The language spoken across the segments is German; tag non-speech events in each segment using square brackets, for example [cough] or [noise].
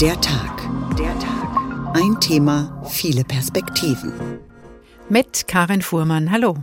Der Tag. Der Tag. Ein Thema, viele Perspektiven. Mit Karin Fuhrmann. Hallo.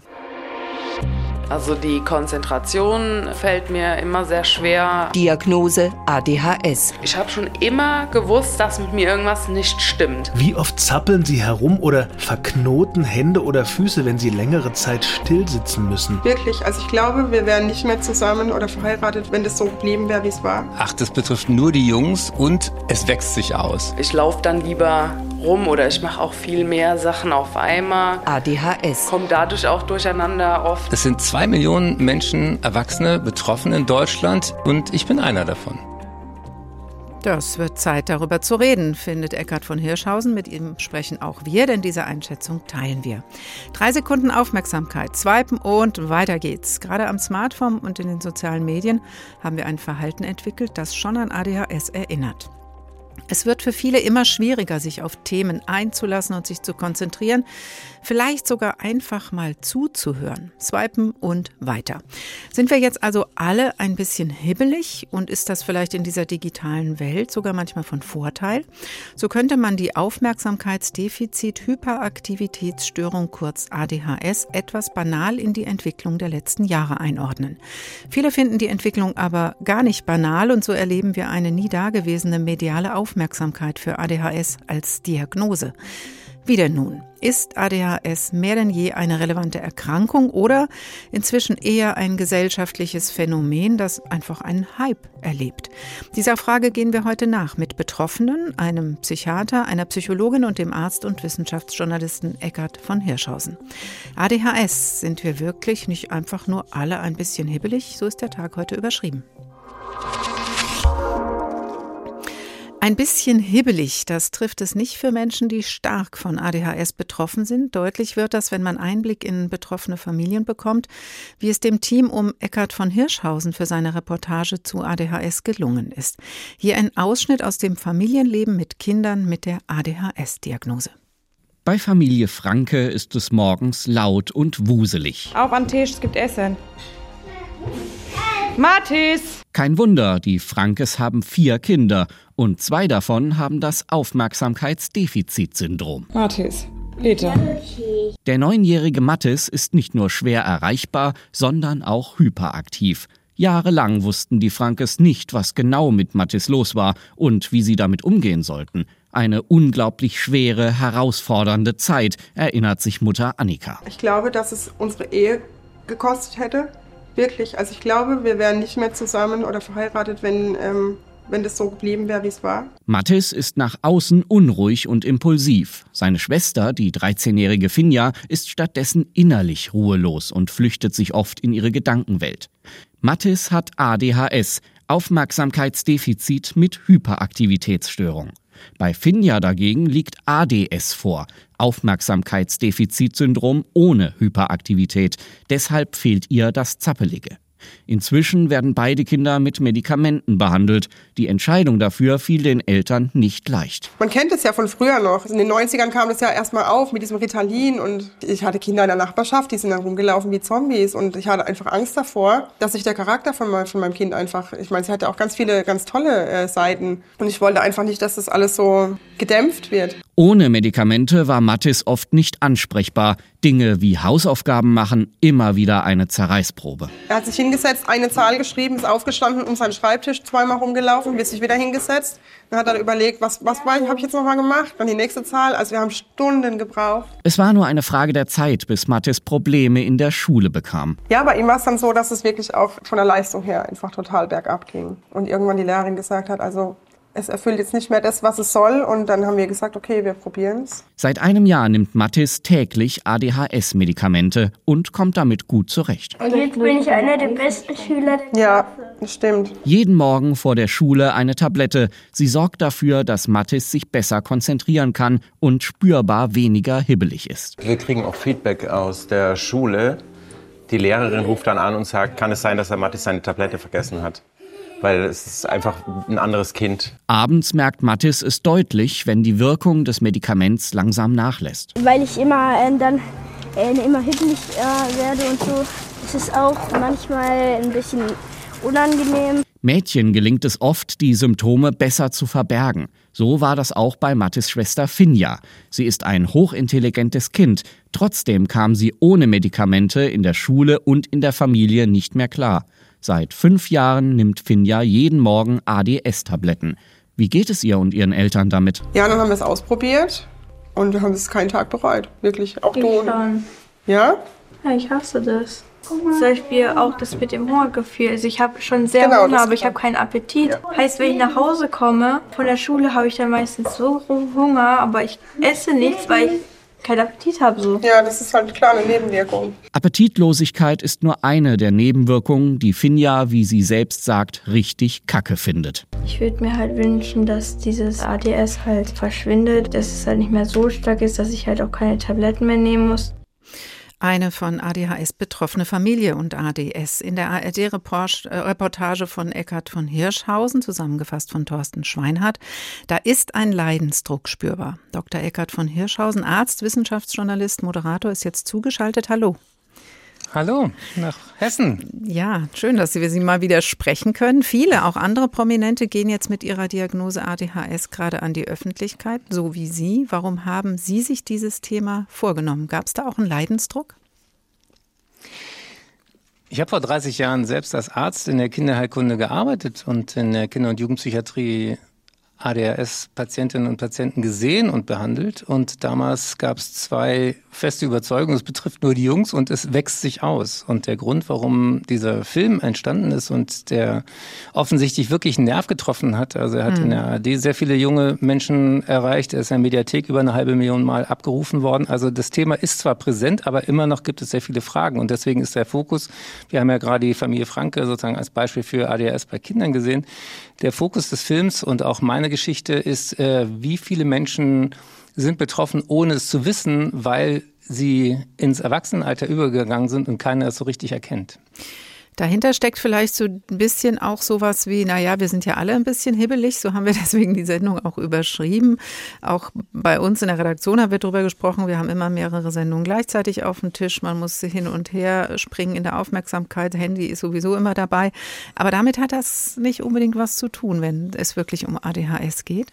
Also die Konzentration fällt mir immer sehr schwer. Diagnose ADHS. Ich habe schon immer gewusst, dass mit mir irgendwas nicht stimmt. Wie oft zappeln Sie herum oder verknoten Hände oder Füße, wenn Sie längere Zeit still sitzen müssen? Wirklich, also ich glaube, wir wären nicht mehr zusammen oder verheiratet, wenn das so geblieben wäre, wie es war. Ach, das betrifft nur die Jungs und es wächst sich aus. Ich laufe dann lieber rum oder ich mache auch viel mehr Sachen auf einmal. ADHS. Komme dadurch auch durcheinander oft. Es sind zwei Millionen Menschen, Erwachsene, betroffen in Deutschland und ich bin einer davon. Das wird Zeit, darüber zu reden, findet Eckhard von Hirschhausen. Mit ihm sprechen auch wir, denn diese Einschätzung teilen wir. Drei Sekunden Aufmerksamkeit, swipen und weiter geht's. Gerade am Smartphone und in den sozialen Medien haben wir ein Verhalten entwickelt, das schon an ADHS erinnert. Es wird für viele immer schwieriger, sich auf Themen einzulassen und sich zu konzentrieren, vielleicht sogar einfach mal zuzuhören, swipen und weiter. Sind wir jetzt also alle ein bisschen hibbelig und ist das vielleicht in dieser digitalen Welt sogar manchmal von Vorteil? So könnte man die Aufmerksamkeitsdefizit-Hyperaktivitätsstörung kurz ADHS etwas banal in die Entwicklung der letzten Jahre einordnen. Viele finden die Entwicklung aber gar nicht banal und so erleben wir eine nie dagewesene mediale Aufmerksamkeit Aufmerksamkeit für ADHS als Diagnose. Wie denn nun? Ist ADHS mehr denn je eine relevante Erkrankung oder inzwischen eher ein gesellschaftliches Phänomen, das einfach einen Hype erlebt? Dieser Frage gehen wir heute nach mit Betroffenen, einem Psychiater, einer Psychologin und dem Arzt und Wissenschaftsjournalisten Eckart von Hirschhausen. ADHS, sind wir wirklich nicht einfach nur alle ein bisschen hibbelig? So ist der Tag heute überschrieben. Ein bisschen hibbelig, das trifft es nicht für Menschen, die stark von ADHS betroffen sind. Deutlich wird das, wenn man Einblick in betroffene Familien bekommt, wie es dem Team um Eckhard von Hirschhausen für seine Reportage zu ADHS gelungen ist. Hier ein Ausschnitt aus dem Familienleben mit Kindern mit der ADHS-Diagnose. Bei Familie Franke ist es morgens laut und wuselig. Auf an Tisch, es gibt Essen. Mathis! Kein Wunder, die Frankes haben vier Kinder und zwei davon haben das Aufmerksamkeitsdefizitsyndrom. Mathis, bitte. Der neunjährige Mathis ist nicht nur schwer erreichbar, sondern auch hyperaktiv. Jahrelang wussten die Frankes nicht, was genau mit Mathis los war und wie sie damit umgehen sollten. Eine unglaublich schwere, herausfordernde Zeit, erinnert sich Mutter Annika. Ich glaube, dass es unsere Ehe gekostet hätte, Wirklich. Also ich glaube, wir wären nicht mehr zusammen oder verheiratet, wenn, ähm, wenn das so geblieben wäre, wie es war. Mathis ist nach außen unruhig und impulsiv. Seine Schwester, die 13-jährige Finja, ist stattdessen innerlich ruhelos und flüchtet sich oft in ihre Gedankenwelt. Mathis hat ADHS, Aufmerksamkeitsdefizit mit Hyperaktivitätsstörung. Bei Finja dagegen liegt ADS vor, Aufmerksamkeitsdefizitsyndrom ohne Hyperaktivität. Deshalb fehlt ihr das Zappelige. Inzwischen werden beide Kinder mit Medikamenten behandelt. Die Entscheidung dafür fiel den Eltern nicht leicht. Man kennt es ja von früher noch. In den 90ern kam das ja erstmal auf mit diesem Ritalin und ich hatte Kinder in der Nachbarschaft, die sind dann rumgelaufen wie Zombies und ich hatte einfach Angst davor, dass sich der Charakter von, mein, von meinem Kind einfach, ich meine, sie hatte auch ganz viele ganz tolle äh, Seiten und ich wollte einfach nicht, dass das alles so gedämpft wird. Ohne Medikamente war Mattis oft nicht ansprechbar. Dinge wie Hausaufgaben machen immer wieder eine Zerreißprobe. Er hat sich hingesetzt, eine Zahl geschrieben, ist aufgestanden, um seinen Schreibtisch zweimal rumgelaufen, wird sich wieder hingesetzt. Dann hat er überlegt, was, was habe ich jetzt nochmal gemacht? Dann die nächste Zahl. Also wir haben Stunden gebraucht. Es war nur eine Frage der Zeit, bis Mattis Probleme in der Schule bekam. Ja, bei ihm war es dann so, dass es wirklich auch von der Leistung her einfach total bergab ging. Und irgendwann die Lehrerin gesagt hat, also es erfüllt jetzt nicht mehr das, was es soll. Und dann haben wir gesagt, okay, wir probieren es. Seit einem Jahr nimmt Mattis täglich ADHS-Medikamente und kommt damit gut zurecht. Und jetzt bin ich einer der besten Schüler der Ja, das stimmt. Jeden Morgen vor der Schule eine Tablette. Sie sorgt dafür, dass Mattis sich besser konzentrieren kann und spürbar weniger hibbelig ist. Wir kriegen auch Feedback aus der Schule. Die Lehrerin ruft dann an und sagt, kann es sein, dass er Mattis seine Tablette vergessen hat? Weil es ist einfach ein anderes Kind. Abends merkt Mattis es deutlich, wenn die Wirkung des Medikaments langsam nachlässt. Weil ich immer äh, dann äh, immer hibbelig äh, werde und so, ist es auch manchmal ein bisschen unangenehm. Mädchen gelingt es oft, die Symptome besser zu verbergen. So war das auch bei Mattes Schwester Finja. Sie ist ein hochintelligentes Kind. Trotzdem kam sie ohne Medikamente in der Schule und in der Familie nicht mehr klar. Seit fünf Jahren nimmt Finja jeden Morgen ADS-Tabletten. Wie geht es ihr und ihren Eltern damit? Ja, dann haben wir es ausprobiert und wir haben es keinen Tag bereut. Wirklich. Auch Ich du. schon. Ja? Ja, ich hasse das. Zum Beispiel auch das mit dem Hungergefühl. Also ich habe schon sehr Genau, Hunger, aber ich habe keinen Appetit. Heißt, wenn ich nach Hause komme, von der Schule habe ich dann meistens so Hunger, aber ich esse nichts, weil ich keinen Appetit habe. So. Ja, das ist halt klar eine Nebenwirkung. Appetitlosigkeit ist nur eine der Nebenwirkungen, die Finja, wie sie selbst sagt, richtig kacke findet. Ich würde mir halt wünschen, dass dieses ADS halt verschwindet, dass es halt nicht mehr so stark ist, dass ich halt auch keine Tabletten mehr nehmen muss. Eine von ADHS betroffene Familie und ADS. In der ARD-Reportage von Eckhard von Hirschhausen, zusammengefasst von Thorsten Schweinhardt, da ist ein Leidensdruck spürbar. Dr. Eckhard von Hirschhausen, Arzt, Wissenschaftsjournalist, Moderator, ist jetzt zugeschaltet. Hallo. Hallo, nach Hessen. Ja, schön, dass wir Sie mal wieder sprechen können. Viele, auch andere Prominente, gehen jetzt mit ihrer Diagnose ADHS gerade an die Öffentlichkeit, so wie Sie. Warum haben Sie sich dieses Thema vorgenommen? Gab es da auch einen Leidensdruck? Ich habe vor 30 Jahren selbst als Arzt in der Kinderheilkunde gearbeitet und in der Kinder- und Jugendpsychiatrie ADHS-Patientinnen und Patienten gesehen und behandelt. Und damals gab es zwei feste Überzeugungen, es betrifft nur die Jungs und es wächst sich aus. Und der Grund, warum dieser Film entstanden ist und der offensichtlich wirklich einen Nerv getroffen hat, also er hat Mhm. in der ARD sehr viele junge Menschen erreicht, er ist in der Mediathek über eine halbe Million Mal abgerufen worden. Also das Thema ist zwar präsent, aber immer noch gibt es sehr viele Fragen. Und deswegen ist der Fokus, wir haben ja gerade die Familie Franke sozusagen als Beispiel für ADHS bei Kindern gesehen, der Fokus des Films und auch meine Geschichte ist, äh, wie viele Menschen sind betroffen, ohne es zu wissen, weil sie ins Erwachsenenalter übergegangen sind und keiner es so richtig erkennt. Dahinter steckt vielleicht so ein bisschen auch sowas wie, naja, wir sind ja alle ein bisschen hibbelig, so haben wir [laughs] deswegen die Sendung auch überschrieben. Auch bei uns in der Redaktion haben wir darüber gesprochen, wir haben immer mehrere Sendungen gleichzeitig auf dem Tisch, man muss hin und her springen in der Aufmerksamkeit, Handy ist sowieso immer dabei. Aber damit hat das nicht unbedingt was zu tun, wenn es wirklich um ADHS geht.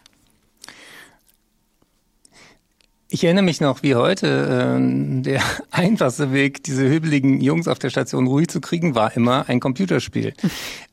Ich erinnere mich noch wie heute, äh, der [laughs] einfachste Weg, diese hübeligen Jungs auf der Station ruhig zu kriegen, war immer ein Computerspiel.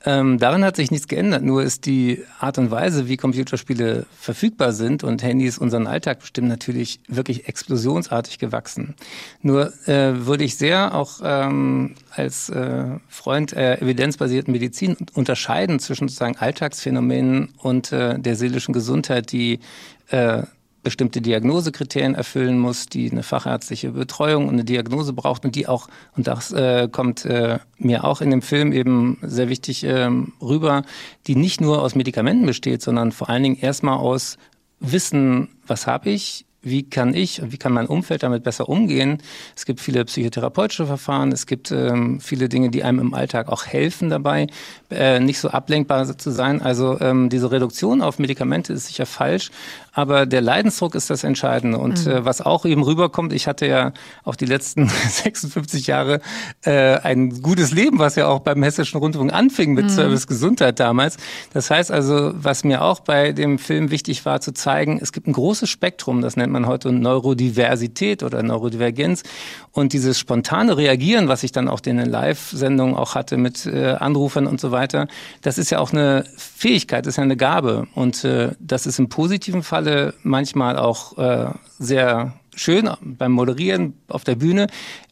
ähm, daran hat sich nichts geändert, nur ist die Art und Weise, wie Computerspiele verfügbar sind und Handys unseren Alltag bestimmen, natürlich wirklich explosionsartig gewachsen. Nur äh, würde ich sehr auch ähm, als äh, Freund äh, evidenzbasierten Medizin unterscheiden zwischen sozusagen Alltagsphänomenen und äh, der seelischen Gesundheit, die äh, bestimmte Diagnosekriterien erfüllen muss, die eine fachärztliche Betreuung und eine Diagnose braucht und die auch, und das äh, kommt äh, mir auch in dem Film eben sehr wichtig ähm, rüber, die nicht nur aus Medikamenten besteht, sondern vor allen Dingen erstmal aus Wissen, was habe ich, wie kann ich und wie kann mein Umfeld damit besser umgehen. Es gibt viele psychotherapeutische Verfahren, es gibt ähm, viele Dinge, die einem im Alltag auch helfen dabei, äh, nicht so ablenkbar zu sein. Also ähm, diese Reduktion auf Medikamente ist sicher falsch, aber der Leidensdruck ist das Entscheidende. Und Mhm. äh, was auch eben rüberkommt, ich hatte ja auch die letzten [laughs] 56 Jahre äh, ein gutes Leben, was ja auch beim Hessischen Rundfunk anfing mit Mhm. Service Gesundheit damals. Das heißt also, was mir auch bei dem Film wichtig war zu zeigen, es gibt ein großes Spektrum, das nennt man heute Neurodiversität oder Neurodivergenz. Und dieses spontane Reagieren, was ich dann auch in den Live-Sendungen auch hatte mit äh, Anrufern und so weiter, das ist ja auch eine Fähigkeit, das ist ja eine Gabe. Und äh, das ist im positiven Falle manchmal auch äh, sehr schön beim Moderieren auf der Bühne.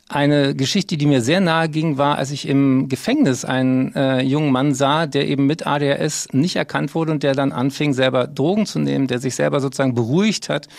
Eine Geschichte, die mir sehr nahe ging, war, als ich im Gefängnis einen äh, jungen Mann sah, der eben mit ADHS nicht erkannt wurde und der dann anfing, selber Drogen zu nehmen, der sich selber sozusagen beruhigt hat.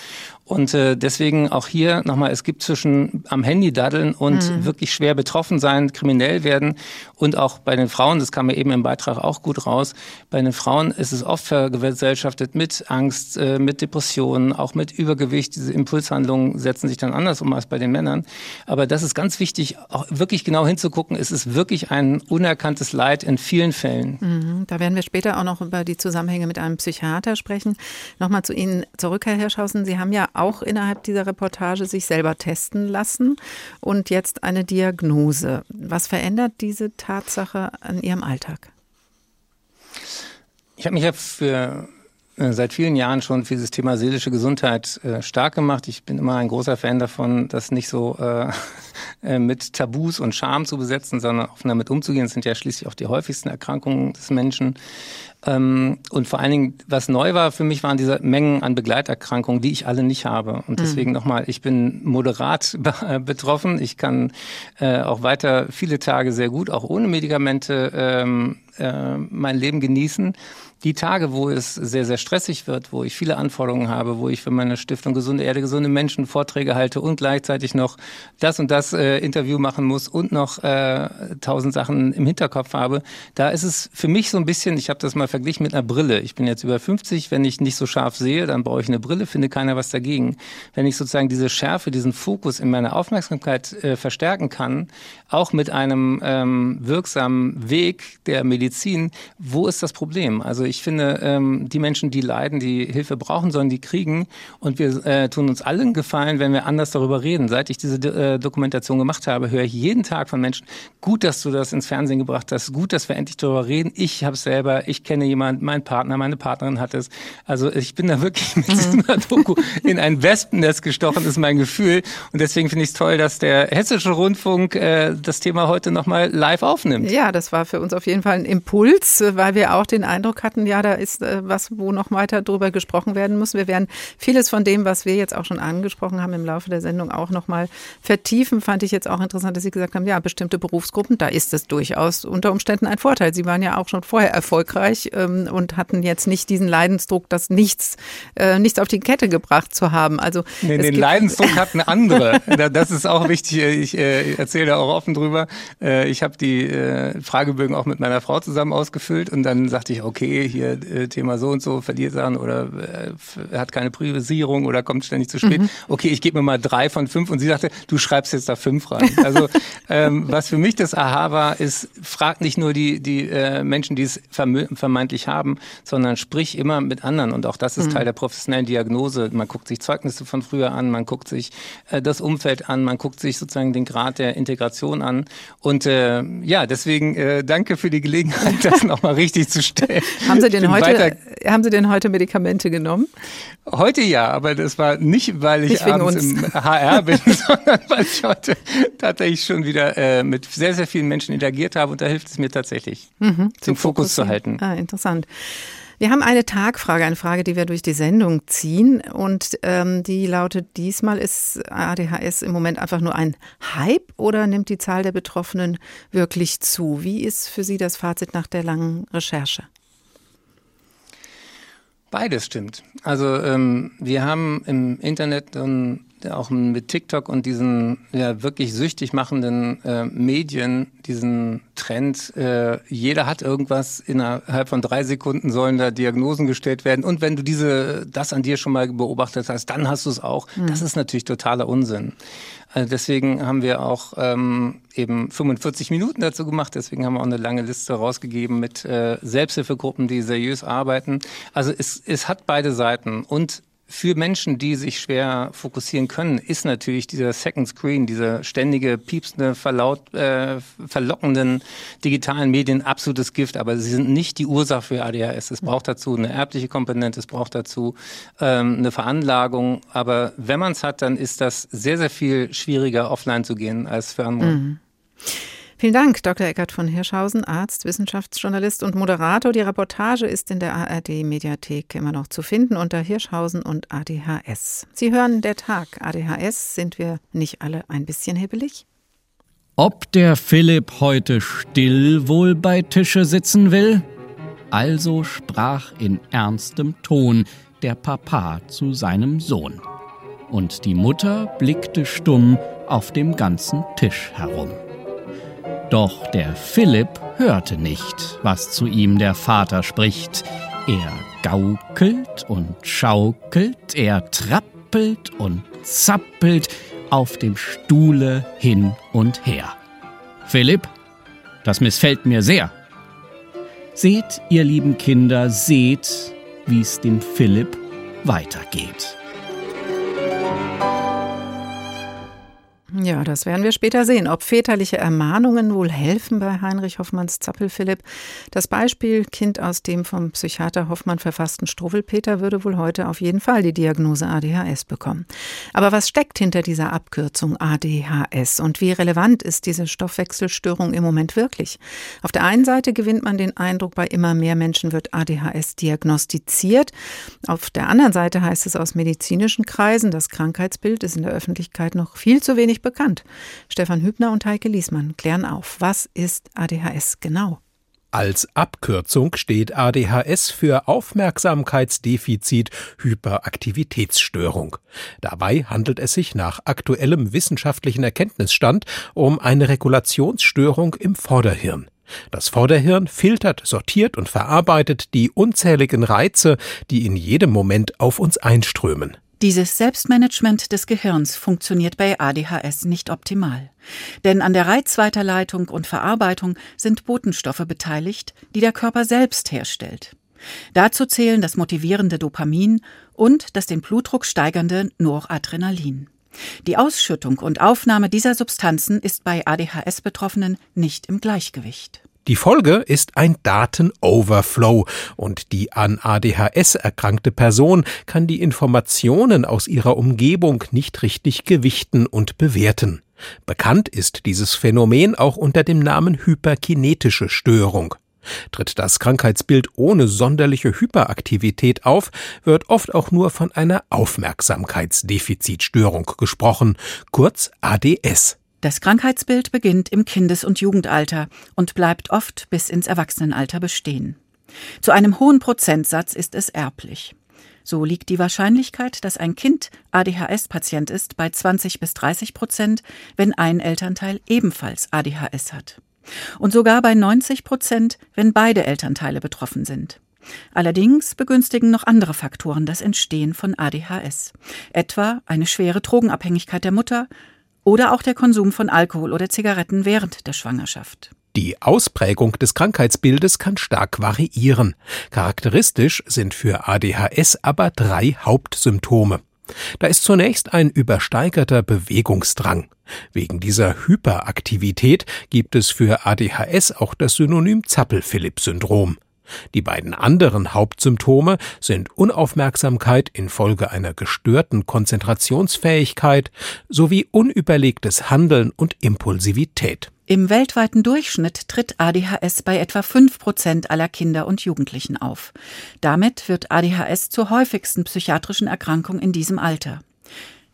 Und äh, deswegen auch hier nochmal, es gibt zwischen am Handy daddeln und Mhm. wirklich schwer betroffen sein, kriminell werden und auch bei den Frauen, das kam ja eben im Beitrag auch gut raus, bei den Frauen ist es oft vergesellschaftet mit Angst, äh, mit Depressionen, auch mit Übergewicht. Diese Impulshandlungen setzen sich dann anders um als bei den Männern. Aber das ist ganz wichtig, auch wirklich genau hinzugucken. Es ist wirklich ein unerkanntes Leid in vielen Fällen. Mhm, Da werden wir später auch noch über die Zusammenhänge mit einem Psychiater sprechen. Nochmal zu Ihnen zurück, Herr Hirschhausen. Sie haben ja auch innerhalb dieser Reportage sich selber testen lassen und jetzt eine Diagnose. Was verändert diese Tatsache an Ihrem Alltag? Ich habe mich ja für seit vielen Jahren schon für dieses Thema seelische Gesundheit äh, stark gemacht. Ich bin immer ein großer Fan davon, das nicht so äh, [laughs] äh, mit Tabus und Scham zu besetzen, sondern offen damit umzugehen. Das sind ja schließlich auch die häufigsten Erkrankungen des Menschen. Ähm, und vor allen Dingen, was neu war für mich, waren diese Mengen an Begleiterkrankungen, die ich alle nicht habe. Und mhm. deswegen mhm. nochmal, ich bin moderat [laughs] be betroffen. Ich kann äh, auch weiter viele Tage sehr gut, auch ohne Medikamente, ähm, äh, mein Leben genießen die Tage, wo es sehr, sehr stressig wird, wo ich viele Anforderungen habe, wo ich für meine Stiftung Gesunde Erde, gesunde Menschen Vorträge halte und gleichzeitig noch das und das äh, Interview machen muss und noch äh, tausend Sachen im Hinterkopf habe, da ist es für mich so ein bisschen, ich habe das mal verglichen mit einer Brille. Ich bin jetzt über 50, wenn ich nicht so scharf sehe, dann brauche ich eine Brille, finde keiner was dagegen. Wenn ich sozusagen diese Schärfe, diesen Fokus in meiner Aufmerksamkeit äh, verstärken kann, auch mit einem ähm, wirksamen Weg der Medizin, wo ist das Problem? Also ich finde, ähm, die Menschen, die leiden, die Hilfe brauchen, sollen die kriegen. Und wir äh, tun uns allen Gefallen, wenn wir anders darüber reden. Seit ich diese äh, Dokumentation gemacht habe, höre ich jeden Tag von Menschen, gut, dass du das ins Fernsehen gebracht hast, gut, dass wir endlich darüber reden. Ich habe es selber, ich kenne jemanden, mein Partner, meine Partnerin hat es. Also ich bin da wirklich [laughs] mit mhm. dieser Doku in ein Wespennest gestochen, ist mein Gefühl. Und deswegen finde ich es toll, dass der Hessische Rundfunk äh, das Thema heute nochmal live aufnimmt. Ja, das war für uns auf jeden Fall ein Impuls, weil wir auch den Eindruck hatten, ja, da ist äh, was, wo noch weiter drüber gesprochen werden muss. Wir werden vieles von dem, was wir jetzt auch schon angesprochen haben im Laufe der Sendung auch noch mal vertiefen. Fand ich jetzt auch interessant, dass Sie gesagt haben, ja, bestimmte Berufsgruppen, da ist es durchaus unter Umständen ein Vorteil. Sie waren ja auch schon vorher erfolgreich ähm, und hatten jetzt nicht diesen Leidensdruck, das nichts, äh, nichts auf die Kette gebracht zu haben. Also nee, den Leidensdruck hatten andere. [laughs] das ist auch wichtig. Ich äh, erzähle da auch offen drüber. Äh, ich habe die äh, Fragebögen auch mit meiner Frau zusammen ausgefüllt und dann sagte ich, okay, hier äh, Thema so und so verliert Sachen oder äh, hat keine Priorisierung oder kommt ständig zu spät. Mhm. Okay, ich gebe mir mal drei von fünf und sie sagte, du schreibst jetzt da fünf rein. Also [laughs] ähm, was für mich das Aha war, ist, frag nicht nur die, die äh, Menschen, die es vermeintlich haben, sondern sprich immer mit anderen. Und auch das ist mhm. Teil der professionellen Diagnose. Man guckt sich Zeugnisse von früher an, man guckt sich äh, das Umfeld an, man guckt sich sozusagen den Grad der Integration an. Und äh, ja, deswegen äh, danke für die Gelegenheit, [laughs] das nochmal richtig zu stellen. Haben Sie denn heute heute, haben Sie denn heute Medikamente genommen? Heute ja, aber das war nicht, weil ich nicht abends uns. im HR bin, [laughs] sondern weil ich heute tatsächlich schon wieder äh, mit sehr, sehr vielen Menschen interagiert habe und da hilft es mir tatsächlich, mhm, den Fokus zu halten. Ah, interessant. Wir haben eine Tagfrage, eine Frage, die wir durch die Sendung ziehen. Und ähm, die lautet, diesmal ist ADHS im Moment einfach nur ein Hype oder nimmt die Zahl der Betroffenen wirklich zu? Wie ist für Sie das Fazit nach der langen Recherche? Beides stimmt. Also ähm, wir haben im Internet dann auch mit TikTok und diesen ja, wirklich süchtig machenden äh, Medien diesen Trend, äh, jeder hat irgendwas, innerhalb von drei Sekunden sollen da Diagnosen gestellt werden. Und wenn du diese, das an dir schon mal beobachtet hast, dann hast du es auch. Mhm. Das ist natürlich totaler Unsinn. Also deswegen haben wir auch ähm, eben 45 Minuten dazu gemacht. Deswegen haben wir auch eine lange Liste rausgegeben mit äh, Selbsthilfegruppen, die seriös arbeiten. Also es, es hat beide Seiten. Und für Menschen, die sich schwer fokussieren können, ist natürlich dieser Second Screen, diese ständige piepsende, verlaut, äh, verlockenden digitalen Medien absolutes Gift. Aber sie sind nicht die Ursache für ADHS. Es braucht dazu eine erbliche Komponente, es braucht dazu ähm, eine Veranlagung. Aber wenn man es hat, dann ist das sehr, sehr viel schwieriger, offline zu gehen als für andere. Mhm. Vielen Dank, Dr. Eckert von Hirschhausen, Arzt, Wissenschaftsjournalist und Moderator. Die Reportage ist in der ARD-Mediathek immer noch zu finden unter Hirschhausen und ADHS. Sie hören der Tag. ADHS, sind wir nicht alle ein bisschen hibbelig? Ob der Philipp heute still wohl bei Tische sitzen will? Also sprach in ernstem Ton der Papa zu seinem Sohn. Und die Mutter blickte stumm auf dem ganzen Tisch herum. Doch der Philipp hörte nicht, was zu ihm der Vater spricht. Er gaukelt und schaukelt, er trappelt und zappelt auf dem Stuhle hin und her. Philipp, das missfällt mir sehr. Seht, ihr lieben Kinder, seht, wie's dem Philipp weitergeht. Ja, das werden wir später sehen, ob väterliche Ermahnungen wohl helfen bei Heinrich Hoffmanns Zappelphilipp. Das Beispiel Kind aus dem vom Psychiater Hoffmann verfassten Struwwelpeter würde wohl heute auf jeden Fall die Diagnose ADHS bekommen. Aber was steckt hinter dieser Abkürzung ADHS und wie relevant ist diese Stoffwechselstörung im Moment wirklich? Auf der einen Seite gewinnt man den Eindruck, bei immer mehr Menschen wird ADHS diagnostiziert. Auf der anderen Seite heißt es aus medizinischen Kreisen, das Krankheitsbild ist in der Öffentlichkeit noch viel zu wenig bekannt. Stefan Hübner und Heike Liesmann klären auf, was ist ADHS genau? Als Abkürzung steht ADHS für Aufmerksamkeitsdefizit Hyperaktivitätsstörung. Dabei handelt es sich nach aktuellem wissenschaftlichen Erkenntnisstand um eine Regulationsstörung im Vorderhirn. Das Vorderhirn filtert, sortiert und verarbeitet die unzähligen Reize, die in jedem Moment auf uns einströmen. Dieses Selbstmanagement des Gehirns funktioniert bei ADHS nicht optimal. Denn an der Reizweiterleitung und Verarbeitung sind Botenstoffe beteiligt, die der Körper selbst herstellt. Dazu zählen das motivierende Dopamin und das den Blutdruck steigernde Noradrenalin. Die Ausschüttung und Aufnahme dieser Substanzen ist bei ADHS-Betroffenen nicht im Gleichgewicht. Die Folge ist ein Datenoverflow und die an ADHS erkrankte Person kann die Informationen aus ihrer Umgebung nicht richtig gewichten und bewerten. Bekannt ist dieses Phänomen auch unter dem Namen hyperkinetische Störung. Tritt das Krankheitsbild ohne sonderliche Hyperaktivität auf, wird oft auch nur von einer Aufmerksamkeitsdefizitstörung gesprochen, kurz ADS. Das Krankheitsbild beginnt im Kindes- und Jugendalter und bleibt oft bis ins Erwachsenenalter bestehen. Zu einem hohen Prozentsatz ist es erblich. So liegt die Wahrscheinlichkeit, dass ein Kind ADHS-Patient ist, bei 20 bis 30 Prozent, wenn ein Elternteil ebenfalls ADHS hat. Und sogar bei 90 Prozent, wenn beide Elternteile betroffen sind. Allerdings begünstigen noch andere Faktoren das Entstehen von ADHS. Etwa eine schwere Drogenabhängigkeit der Mutter, oder auch der Konsum von Alkohol oder Zigaretten während der Schwangerschaft. Die Ausprägung des Krankheitsbildes kann stark variieren. Charakteristisch sind für ADHS aber drei Hauptsymptome. Da ist zunächst ein übersteigerter Bewegungsdrang. Wegen dieser Hyperaktivität gibt es für ADHS auch das Synonym Zappel-Philipp-Syndrom. Die beiden anderen Hauptsymptome sind Unaufmerksamkeit infolge einer gestörten Konzentrationsfähigkeit sowie unüberlegtes Handeln und Impulsivität. Im weltweiten Durchschnitt tritt ADHS bei etwa 5 Prozent aller Kinder und Jugendlichen auf. Damit wird ADHS zur häufigsten psychiatrischen Erkrankung in diesem Alter.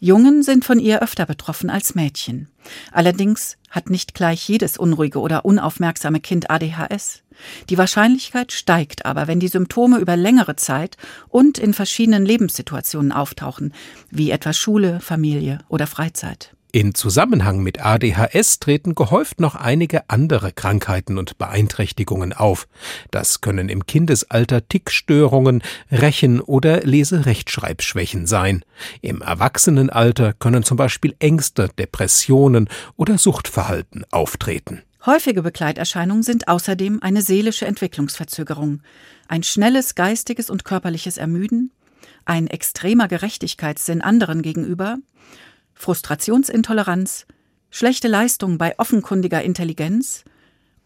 Jungen sind von ihr öfter betroffen als Mädchen. Allerdings hat nicht gleich jedes unruhige oder unaufmerksame Kind ADHS. Die Wahrscheinlichkeit steigt aber, wenn die Symptome über längere Zeit und in verschiedenen Lebenssituationen auftauchen, wie etwa Schule, Familie oder Freizeit. In Zusammenhang mit ADHS treten gehäuft noch einige andere Krankheiten und Beeinträchtigungen auf. Das können im Kindesalter Tickstörungen, Rechen- oder Leserechtschreibschwächen sein. Im Erwachsenenalter können zum Beispiel Ängste, Depressionen oder Suchtverhalten auftreten. Häufige Begleiterscheinungen sind außerdem eine seelische Entwicklungsverzögerung, ein schnelles geistiges und körperliches Ermüden, ein extremer Gerechtigkeitssinn anderen gegenüber, Frustrationsintoleranz, schlechte Leistung bei offenkundiger Intelligenz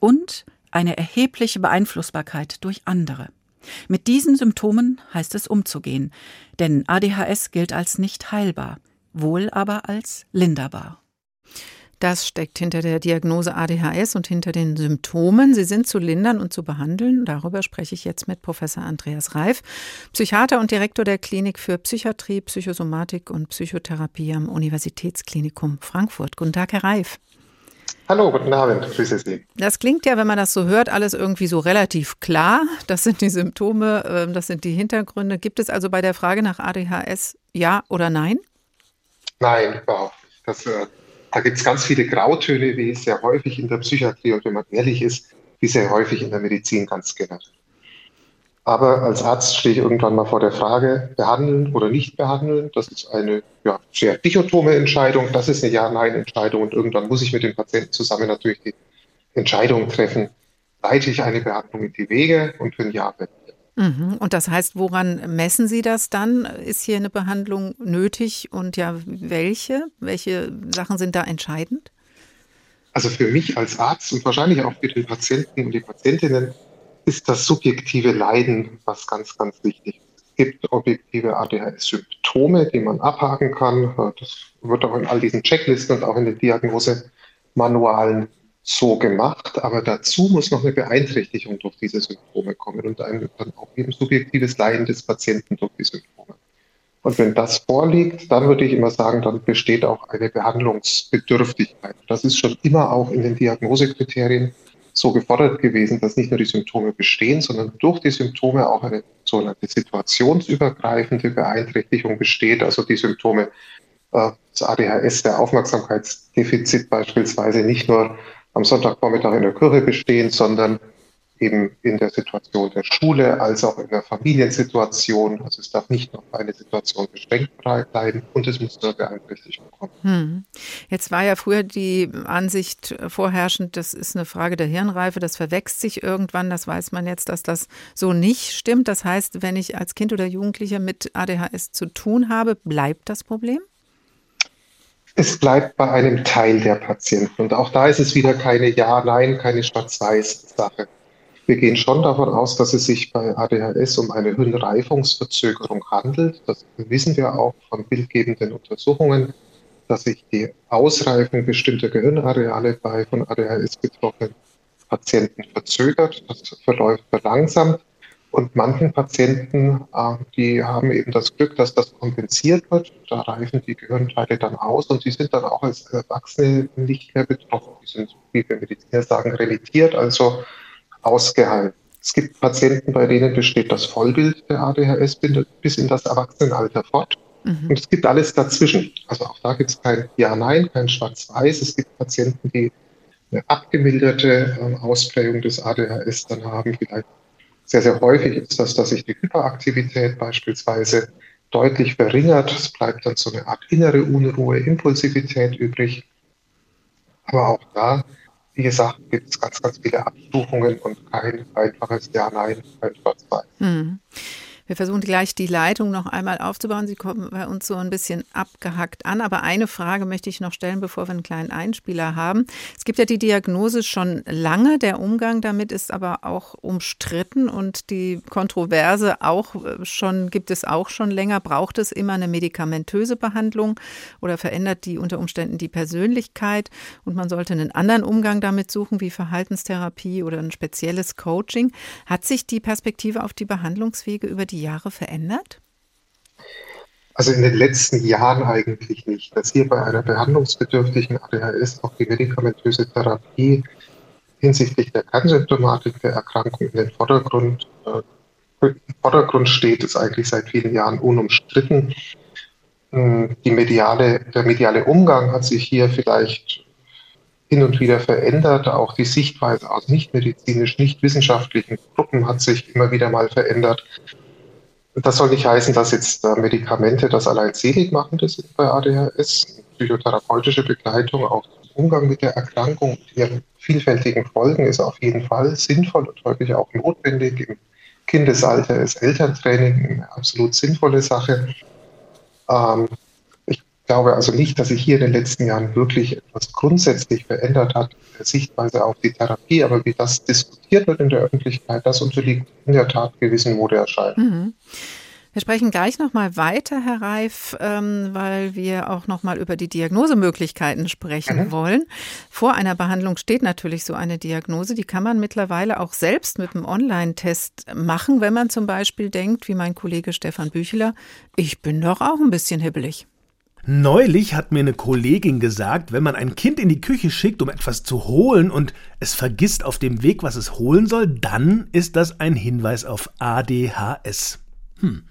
und eine erhebliche Beeinflussbarkeit durch andere. Mit diesen Symptomen heißt es umzugehen, denn ADHS gilt als nicht heilbar, wohl aber als linderbar. Das steckt hinter der Diagnose ADHS und hinter den Symptomen. Sie sind zu lindern und zu behandeln. Darüber spreche ich jetzt mit Professor Andreas Reif, Psychiater und Direktor der Klinik für Psychiatrie, Psychosomatik und Psychotherapie am Universitätsklinikum Frankfurt. Guten Tag, Herr Reif. Hallo, guten Abend, grüße Sie. Das klingt ja, wenn man das so hört, alles irgendwie so relativ klar. Das sind die Symptome, ähm, das sind die Hintergründe. Gibt es also bei der Frage nach ADHS Ja oder Nein? Nein, überhaupt nicht. Das äh, da gibt es ganz viele Grautöne, wie sehr häufig in der Psychiatrie und wenn man ehrlich ist, wie sehr häufig in der Medizin ganz generell. Aber als Arzt stehe ich irgendwann mal vor der Frage, behandeln oder nicht behandeln. Das ist eine ja, sehr dichotome Entscheidung. Das ist eine Ja-Nein-Entscheidung. Und irgendwann muss ich mit dem Patienten zusammen natürlich die Entscheidung treffen, leite ich eine Behandlung in die Wege und wenn ja, wenn. Und das heißt, woran messen Sie das dann? Ist hier eine Behandlung nötig und ja, welche? Welche Sachen sind da entscheidend? Also für mich als Arzt und wahrscheinlich auch für den Patienten und die Patientinnen ist das subjektive Leiden was ganz, ganz wichtig. Es gibt objektive ADHS-Symptome, die man abhaken kann. Das wird auch in all diesen Checklisten und auch in den Diagnosemanualen so gemacht, aber dazu muss noch eine Beeinträchtigung durch diese Symptome kommen und ein, dann auch eben subjektives Leiden des Patienten durch die Symptome. Und wenn das vorliegt, dann würde ich immer sagen, dann besteht auch eine Behandlungsbedürftigkeit. Das ist schon immer auch in den Diagnosekriterien so gefordert gewesen, dass nicht nur die Symptome bestehen, sondern durch die Symptome auch eine sogenannte situationsübergreifende Beeinträchtigung besteht. Also die Symptome äh, des ADHS, der Aufmerksamkeitsdefizit beispielsweise nicht nur am Sonntagvormittag in der Kirche bestehen, sondern eben in der Situation der Schule als auch in der Familiensituation. Also es darf nicht nur auf eine Situation beschränkt bleiben und es muss zur Beeinträchtigung kommen. Hm. Jetzt war ja früher die Ansicht vorherrschend, das ist eine Frage der Hirnreife, das verwächst sich irgendwann. Das weiß man jetzt, dass das so nicht stimmt. Das heißt, wenn ich als Kind oder Jugendlicher mit ADHS zu tun habe, bleibt das Problem? Es bleibt bei einem Teil der Patienten. Und auch da ist es wieder keine Ja, Nein, keine Schwarz-Weiß-Sache. Wir gehen schon davon aus, dass es sich bei ADHS um eine Hirnreifungsverzögerung handelt. Das wissen wir auch von bildgebenden Untersuchungen, dass sich die Ausreifung bestimmter Gehirnareale bei von ADHS betroffenen Patienten verzögert. Das verläuft verlangsamt. Und manchen Patienten, äh, die haben eben das Glück, dass das kompensiert wird. Da reifen die Gehirnteile dann aus und die sind dann auch als Erwachsene nicht mehr betroffen. Die sind, wie wir Mediziner sagen, remittiert, also ausgeheilt. Es gibt Patienten, bei denen besteht das Vollbild der ADHS bis in das Erwachsenenalter fort. Mhm. Und es gibt alles dazwischen. Also auch da gibt es kein Ja-Nein, kein Schwarz-Weiß. Es gibt Patienten, die eine abgemilderte äh, Ausprägung des ADHS dann haben, vielleicht sehr, sehr häufig ist das, dass sich die Hyperaktivität beispielsweise deutlich verringert. Es bleibt dann so eine Art innere Unruhe, Impulsivität übrig. Aber auch da, wie gesagt, gibt es ganz, ganz viele Abstufungen und kein einfaches Ja, Nein, kein Schwarz-Weiß. Hm. Wir versuchen gleich die Leitung noch einmal aufzubauen. Sie kommen bei uns so ein bisschen abgehackt an. Aber eine Frage möchte ich noch stellen, bevor wir einen kleinen Einspieler haben. Es gibt ja die Diagnose schon lange. Der Umgang damit ist aber auch umstritten und die Kontroverse auch äh, schon, gibt es auch schon länger. Braucht es immer eine medikamentöse Behandlung oder verändert die unter Umständen die Persönlichkeit? Und man sollte einen anderen Umgang damit suchen, wie Verhaltenstherapie oder ein spezielles Coaching. Hat sich die Perspektive auf die Behandlungswege über die die Jahre verändert? Also in den letzten Jahren eigentlich nicht. Dass hier bei einer behandlungsbedürftigen ADHS auch die medikamentöse Therapie hinsichtlich der Kernsymptomatik der Erkrankung in den Vordergrund, äh, Vordergrund steht, ist eigentlich seit vielen Jahren unumstritten. Hm, die mediale, der mediale Umgang hat sich hier vielleicht hin und wieder verändert. Auch die Sichtweise aus nichtmedizinisch, nicht wissenschaftlichen Gruppen hat sich immer wieder mal verändert. Das soll nicht heißen, dass jetzt äh, Medikamente das allein selig machen, das sind bei ADHS. Psychotherapeutische Begleitung, auch Umgang mit der Erkrankung und ihren vielfältigen Folgen ist auf jeden Fall sinnvoll und häufig auch notwendig. Im Kindesalter ist Elterntraining eine absolut sinnvolle Sache. Ähm, glaube also nicht, dass sich hier in den letzten Jahren wirklich etwas grundsätzlich verändert hat, in der Sichtweise auf die Therapie, aber wie das diskutiert wird in der Öffentlichkeit, das unterliegt in der Tat gewissen Modeerscheinungen. Mhm. Wir sprechen gleich noch mal weiter, Herr Reif, ähm, weil wir auch noch mal über die Diagnosemöglichkeiten sprechen mhm. wollen. Vor einer Behandlung steht natürlich so eine Diagnose. Die kann man mittlerweile auch selbst mit einem Online-Test machen, wenn man zum Beispiel denkt, wie mein Kollege Stefan Büchler, ich bin doch auch ein bisschen hibbelig. Neulich hat mir eine Kollegin gesagt, wenn man ein Kind in die Küche schickt, um etwas zu holen und es vergisst auf dem Weg, was es holen soll, dann ist das ein Hinweis auf ADHS. Hm.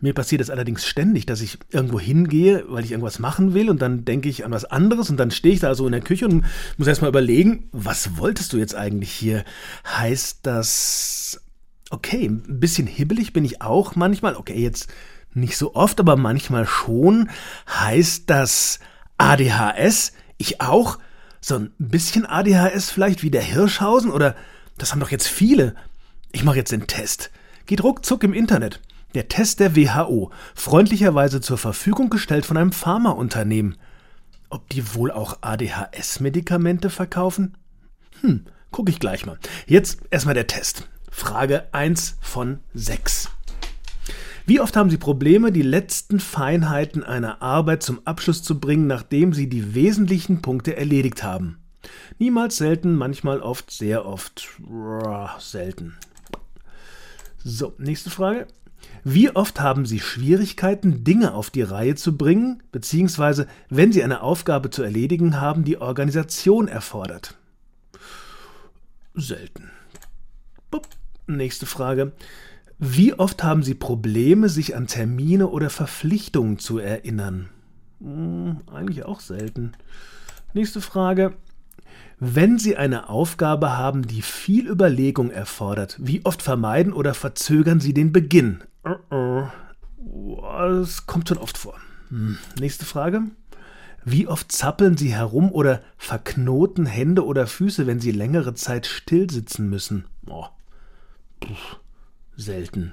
Mir passiert es allerdings ständig, dass ich irgendwo hingehe, weil ich irgendwas machen will und dann denke ich an was anderes und dann stehe ich da so in der Küche und muss erstmal überlegen, was wolltest du jetzt eigentlich hier? Heißt das, okay, ein bisschen hibbelig bin ich auch manchmal. Okay, jetzt nicht so oft, aber manchmal schon. Heißt das ADHS? Ich auch? So ein bisschen ADHS vielleicht wie der Hirschhausen? Oder das haben doch jetzt viele. Ich mache jetzt den Test. Geht ruckzuck im Internet. Der Test der WHO, freundlicherweise zur Verfügung gestellt von einem Pharmaunternehmen. Ob die wohl auch ADHS-Medikamente verkaufen? Hm, gucke ich gleich mal. Jetzt erstmal der Test. Frage 1 von 6. Wie oft haben Sie Probleme, die letzten Feinheiten einer Arbeit zum Abschluss zu bringen, nachdem Sie die wesentlichen Punkte erledigt haben? Niemals selten, manchmal oft, sehr oft, selten. So, nächste Frage. Wie oft haben Sie Schwierigkeiten, Dinge auf die Reihe zu bringen, beziehungsweise wenn Sie eine Aufgabe zu erledigen haben, die Organisation erfordert? Selten. Bup. Nächste Frage. Wie oft haben Sie Probleme, sich an Termine oder Verpflichtungen zu erinnern? Hm, eigentlich auch selten. Nächste Frage. Wenn Sie eine Aufgabe haben, die viel Überlegung erfordert, wie oft vermeiden oder verzögern Sie den Beginn? Das kommt schon oft vor. Hm, nächste Frage. Wie oft zappeln Sie herum oder verknoten Hände oder Füße, wenn Sie längere Zeit still sitzen müssen? Oh. Puh selten.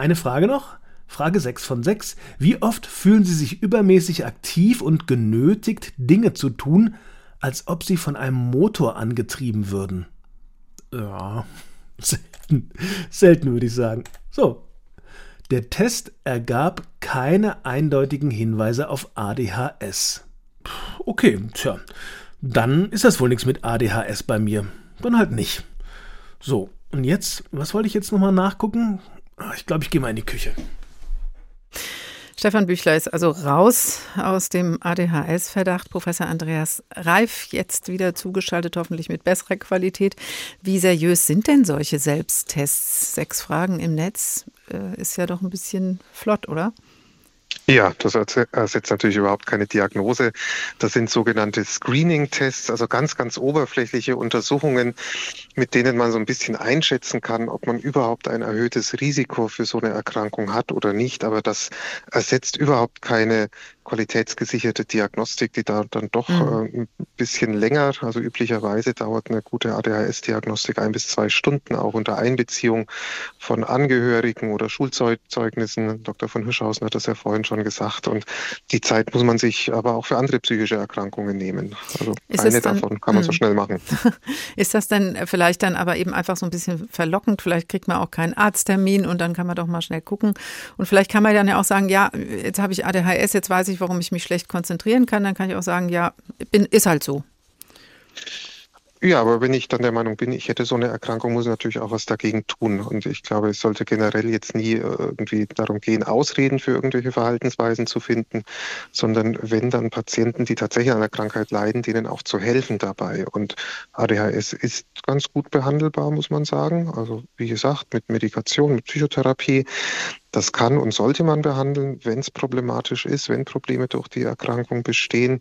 Eine Frage noch. Frage 6 von 6. Wie oft fühlen Sie sich übermäßig aktiv und genötigt, Dinge zu tun, als ob Sie von einem Motor angetrieben würden? Ja, [laughs] selten. Selten würde ich sagen. So. Der Test ergab keine eindeutigen Hinweise auf ADHS. Okay, tja. Dann ist das wohl nichts mit ADHS bei mir. Dann halt nicht. So, und jetzt, was wollte ich jetzt nochmal nachgucken? Ah, ich glaube, ich gehe mal in die Küche. Stefan Büchler ist also raus aus dem ADHS-Verdacht. Professor Andreas Reif jetzt wieder zugeschaltet, hoffentlich mit besserer Qualität. Wie seriös sind denn solche Selbsttests? Sechs Fragen im Netz äh, ist ja doch ein bisschen flott, oder? Ja, das ersetzt natürlich überhaupt keine Diagnose. Das sind sogenannte Screening-Tests, also ganz, ganz oberflächliche Untersuchungen, mit denen man so ein bisschen einschätzen kann, ob man überhaupt ein erhöhtes Risiko für so eine Erkrankung hat oder nicht. Aber das ersetzt überhaupt keine qualitätsgesicherte Diagnostik, die dauert dann doch mhm. äh, ein bisschen länger. Also üblicherweise dauert eine gute ADHS-Diagnostik ein bis zwei Stunden, auch unter Einbeziehung von Angehörigen oder Schulzeugnissen. Dr. von Hirschhausen hat das ja vorhin schon gesagt. Und die Zeit muss man sich aber auch für andere psychische Erkrankungen nehmen. Also ist eine dann, davon kann man so hm. schnell machen. [laughs] Ist das denn vielleicht dann aber eben einfach so ein bisschen verlockend? Vielleicht kriegt man auch keinen Arzttermin und dann kann man doch mal schnell gucken. Und vielleicht kann man dann ja auch sagen, ja, jetzt habe ich ADHS, jetzt weiß ich, warum ich mich schlecht konzentrieren kann, dann kann ich auch sagen, ja, bin, ist halt so. Ja, aber wenn ich dann der Meinung bin, ich hätte so eine Erkrankung, muss ich natürlich auch was dagegen tun. Und ich glaube, es sollte generell jetzt nie äh, irgendwie darum gehen, Ausreden für irgendwelche Verhaltensweisen zu finden, sondern wenn dann Patienten, die tatsächlich an einer Krankheit leiden, denen auch zu helfen dabei. Und ADHS ist ganz gut behandelbar, muss man sagen. Also wie gesagt, mit Medikation, mit Psychotherapie. Das kann und sollte man behandeln, wenn es problematisch ist, wenn Probleme durch die Erkrankung bestehen.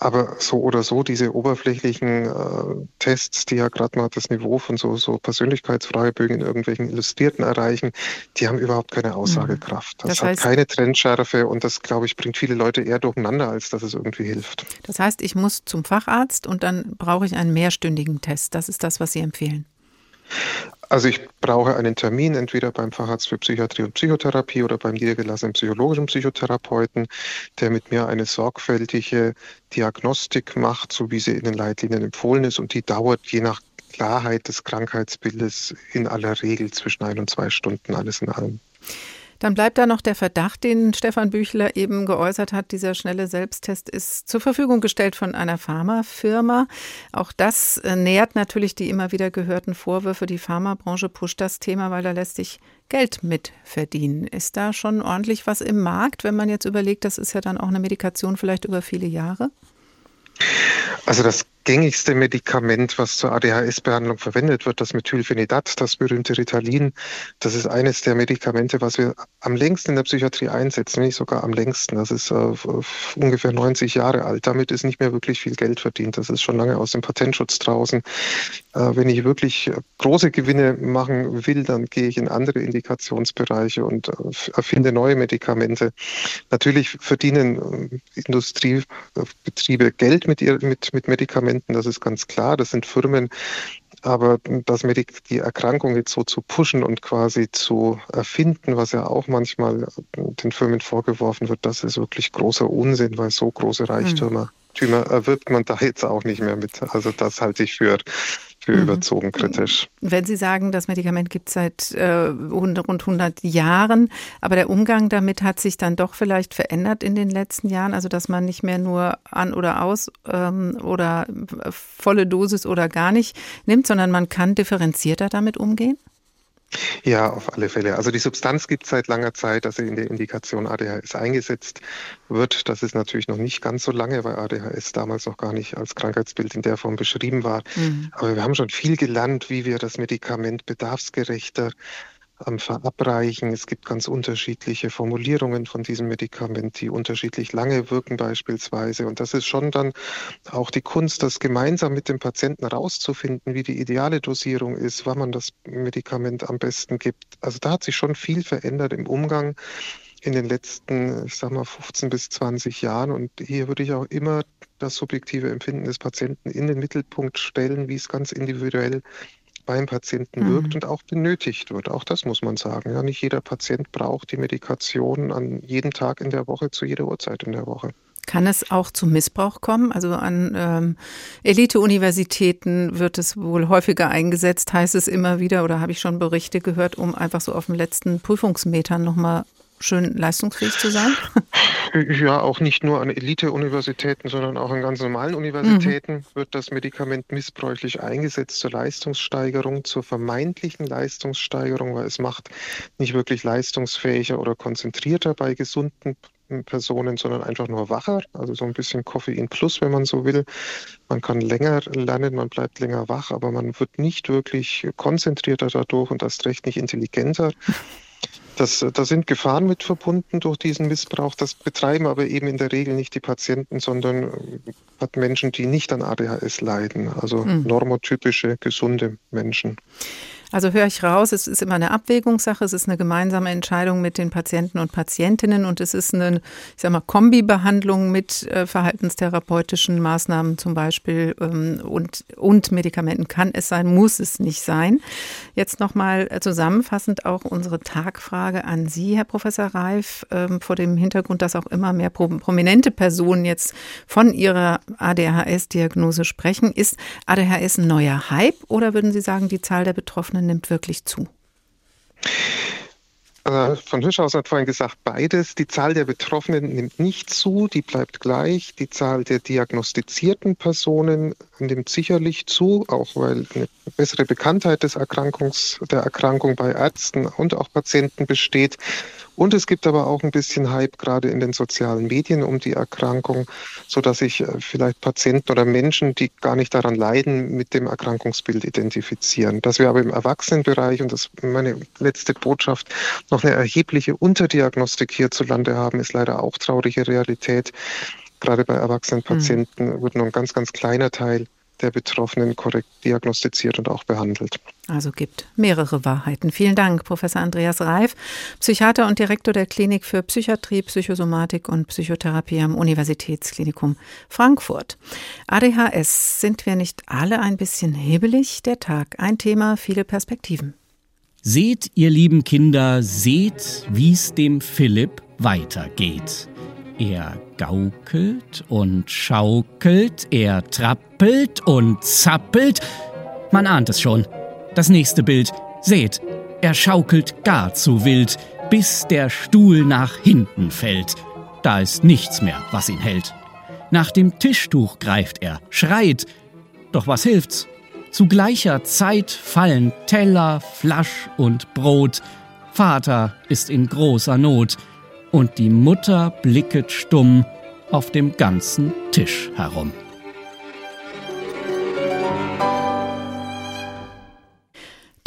Aber so oder so, diese oberflächlichen äh, Tests, die ja gerade mal das Niveau von so, so Persönlichkeitsfragebögen in irgendwelchen Illustrierten erreichen, die haben überhaupt keine mhm. Aussagekraft. Das, das heißt, hat keine Trendschärfe und das, glaube ich, bringt viele Leute eher durcheinander, als dass es irgendwie hilft. Das heißt, ich muss zum Facharzt und dann brauche ich einen mehrstündigen Test. Das ist das, was Sie empfehlen. Also ich brauche einen Termin entweder beim Facharzt für Psychiatrie und Psychotherapie oder beim niedergelassenen psychologischen Psychotherapeuten, der mit mir eine sorgfältige Diagnostik macht, so wie sie in den Leitlinien empfohlen ist. Und die dauert je nach Klarheit des Krankheitsbildes in aller Regel zwischen ein und zwei Stunden, alles in allem. Dann bleibt da noch der Verdacht, den Stefan Büchler eben geäußert hat. Dieser schnelle Selbsttest ist zur Verfügung gestellt von einer Pharmafirma. Auch das äh, nährt natürlich die immer wieder gehörten Vorwürfe. Die Pharmabranche pusht das Thema, weil da lässt sich Geld mit verdienen. Ist da schon ordentlich was im Markt, wenn man jetzt überlegt, das ist ja dann auch eine Medikation vielleicht über viele Jahre? Also das gängigste Medikament, was zur ADHS-Behandlung verwendet wird, das Methylphenidat, das berühmte Ritalin, das ist eines der Medikamente, was wir am längsten in der Psychiatrie einsetzen, nicht sogar am längsten. Das ist äh, ungefähr 90 Jahre alt. Damit ist nicht mehr wirklich viel Geld verdient. Das ist schon lange aus dem Patentschutz draußen. Äh, wenn ich wirklich große Gewinne machen will, dann gehe ich in andere Indikationsbereiche und äh, erfinde neue Medikamente. Natürlich verdienen äh, Industriebetriebe Geld mit, ihr, mit, mit Medikamenten, das ist ganz klar. Das sind Firmen, Aber das Medik die Erkrankung jetzt so zu pushen und quasi zu erfinden, was ja auch manchmal den Firmen vorgeworfen wird, das ist wirklich großer Unsinn, weil so große Reichtümer mhm. erwirbt man da jetzt auch nicht mehr mit. Also das halte ich für für mhm. überzogen kritisch. Wenn Sie sagen, das Medikament gibt es seit äh, rund 100 Jahren, aber der Umgang damit hat sich dann doch vielleicht verändert in den letzten Jahren, also dass man nicht mehr nur an oder aus ähm, oder volle Dosis oder gar nicht nimmt, sondern man kann differenzierter damit umgehen? Ja, auf alle Fälle. Also die Substanz gibt es seit langer Zeit, dass sie in der Indikation ADHS eingesetzt wird. Das ist natürlich noch nicht ganz so lange, weil ADHS damals noch gar nicht als Krankheitsbild in der Form beschrieben war. Mhm. Aber wir haben schon viel gelernt, wie wir das Medikament bedarfsgerechter ähm, verabreichen. Es gibt ganz unterschiedliche Formulierungen von diesem Medikament, die unterschiedlich lange wirken beispielsweise. Und das ist schon dann auch die Kunst, das gemeinsam mit dem Patienten herauszufinden, wie die ideale Dosierung ist, wann man das Medikament am besten gibt. Also da hat sich schon viel verändert im Umgang in den letzten, ich sag mal, 15 bis 20 Jahren. Und hier würde ich auch immer das subjektive Empfinden des Patienten in den Mittelpunkt stellen, wie es ganz individuell beim Patienten mhm. wirkt und auch benötigt wird. Auch das muss man sagen. Ja, nicht jeder Patient braucht die Medikation an jedem Tag in der Woche, zu jeder Uhrzeit in der Woche. Kann es auch zu Missbrauch kommen? Also an ähm, Elite-Universitäten wird es wohl häufiger eingesetzt, heißt es immer wieder, oder habe ich schon Berichte gehört, um einfach so auf den letzten Prüfungsmetern nochmal schön leistungsfähig zu sein? [laughs] Ja, auch nicht nur an Elite-Universitäten, sondern auch an ganz normalen Universitäten mhm. wird das Medikament missbräuchlich eingesetzt zur Leistungssteigerung, zur vermeintlichen Leistungssteigerung, weil es macht nicht wirklich leistungsfähiger oder konzentrierter bei gesunden Personen, sondern einfach nur wacher, also so ein bisschen Koffein plus, wenn man so will. Man kann länger lernen, man bleibt länger wach, aber man wird nicht wirklich konzentrierter dadurch und erst recht nicht intelligenter. Das, da sind Gefahren mit verbunden durch diesen Missbrauch. Das betreiben aber eben in der Regel nicht die Patienten, sondern äh, hat Menschen, die nicht an ADHS leiden, also mhm. normotypische, gesunde Menschen. Also höre ich raus, es ist immer eine Abwägungssache, es ist eine gemeinsame Entscheidung mit den Patienten und Patientinnen und es ist eine, ich sag mal, Kombibehandlung mit äh, verhaltenstherapeutischen Maßnahmen zum Beispiel ähm, und, und Medikamenten kann es sein, muss es nicht sein. Jetzt nochmal äh, zusammenfassend auch unsere Tagfrage an Sie, Herr Professor Reif, ähm, vor dem Hintergrund, dass auch immer mehr prominente Personen jetzt von ihrer ADHS-Diagnose sprechen. Ist ADHS ein neuer Hype oder würden Sie sagen, die Zahl der Betroffenen Betroffenen nimmt wirklich zu? Also von Hirschhausen hat vorhin gesagt, beides. Die Zahl der Betroffenen nimmt nicht zu, die bleibt gleich. Die Zahl der diagnostizierten Personen nimmt sicherlich zu, auch weil eine bessere Bekanntheit des Erkrankungs, der Erkrankung bei Ärzten und auch Patienten besteht. Und es gibt aber auch ein bisschen Hype gerade in den sozialen Medien um die Erkrankung, so dass sich äh, vielleicht Patienten oder Menschen, die gar nicht daran leiden, mit dem Erkrankungsbild identifizieren. Dass wir aber im Erwachsenenbereich, und das ist meine letzte Botschaft, noch eine erhebliche Unterdiagnostik hierzulande haben, ist leider auch traurige Realität. Gerade bei erwachsenen hm. Patienten mhm. wird nur ein ganz, ganz kleiner Teil der Betroffenen korrekt diagnostiziert und auch behandelt. Also gibt mehrere Wahrheiten. Vielen Dank, Professor Andreas Reif, Psychiater und Direktor der Klinik für Psychiatrie, Psychosomatik und Psychotherapie am Universitätsklinikum Frankfurt. ADHS, sind wir nicht alle ein bisschen hebelig? Der Tag, ein Thema, viele Perspektiven. Seht, ihr lieben Kinder, seht, wie es dem Philipp weitergeht. Er gaukelt und schaukelt, er trappelt und zappelt. Man ahnt es schon. Das nächste Bild. Seht, er schaukelt gar zu wild, bis der Stuhl nach hinten fällt. Da ist nichts mehr, was ihn hält. Nach dem Tischtuch greift er, schreit. Doch was hilft's? Zu gleicher Zeit fallen Teller, Flasch und Brot. Vater ist in großer Not und die Mutter blicket stumm auf dem ganzen Tisch herum.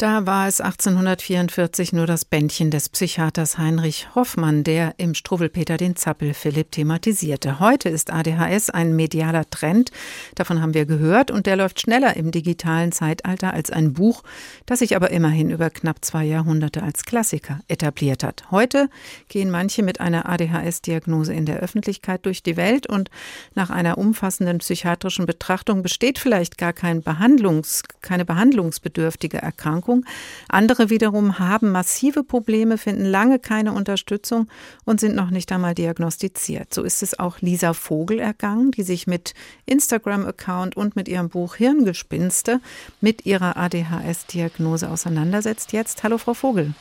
Da war es 1844 nur das Bändchen des Psychiaters Heinrich Hoffmann, der im Struwwelpeter den Zappel Philipp thematisierte. Heute ist ADHS ein medialer Trend, davon haben wir gehört, und der läuft schneller im digitalen Zeitalter als ein Buch, das sich aber immerhin über knapp zwei Jahrhunderte als Klassiker etabliert hat. Heute gehen manche mit einer ADHS-Diagnose in der Öffentlichkeit durch die Welt und nach einer umfassenden psychiatrischen Betrachtung besteht vielleicht gar kein Behandlungs, keine behandlungsbedürftige Erkrankung Erkrankung. Andere wiederum haben massive Probleme, finden lange keine Unterstützung und sind noch nicht einmal diagnostiziert. So ist es auch Lisa Vogel ergangen, die sich mit Instagram-Account und mit ihrem Buch Hirngespinste mit ihrer ADHS-Diagnose auseinandersetzt. Jetzt, hallo Frau Vogel.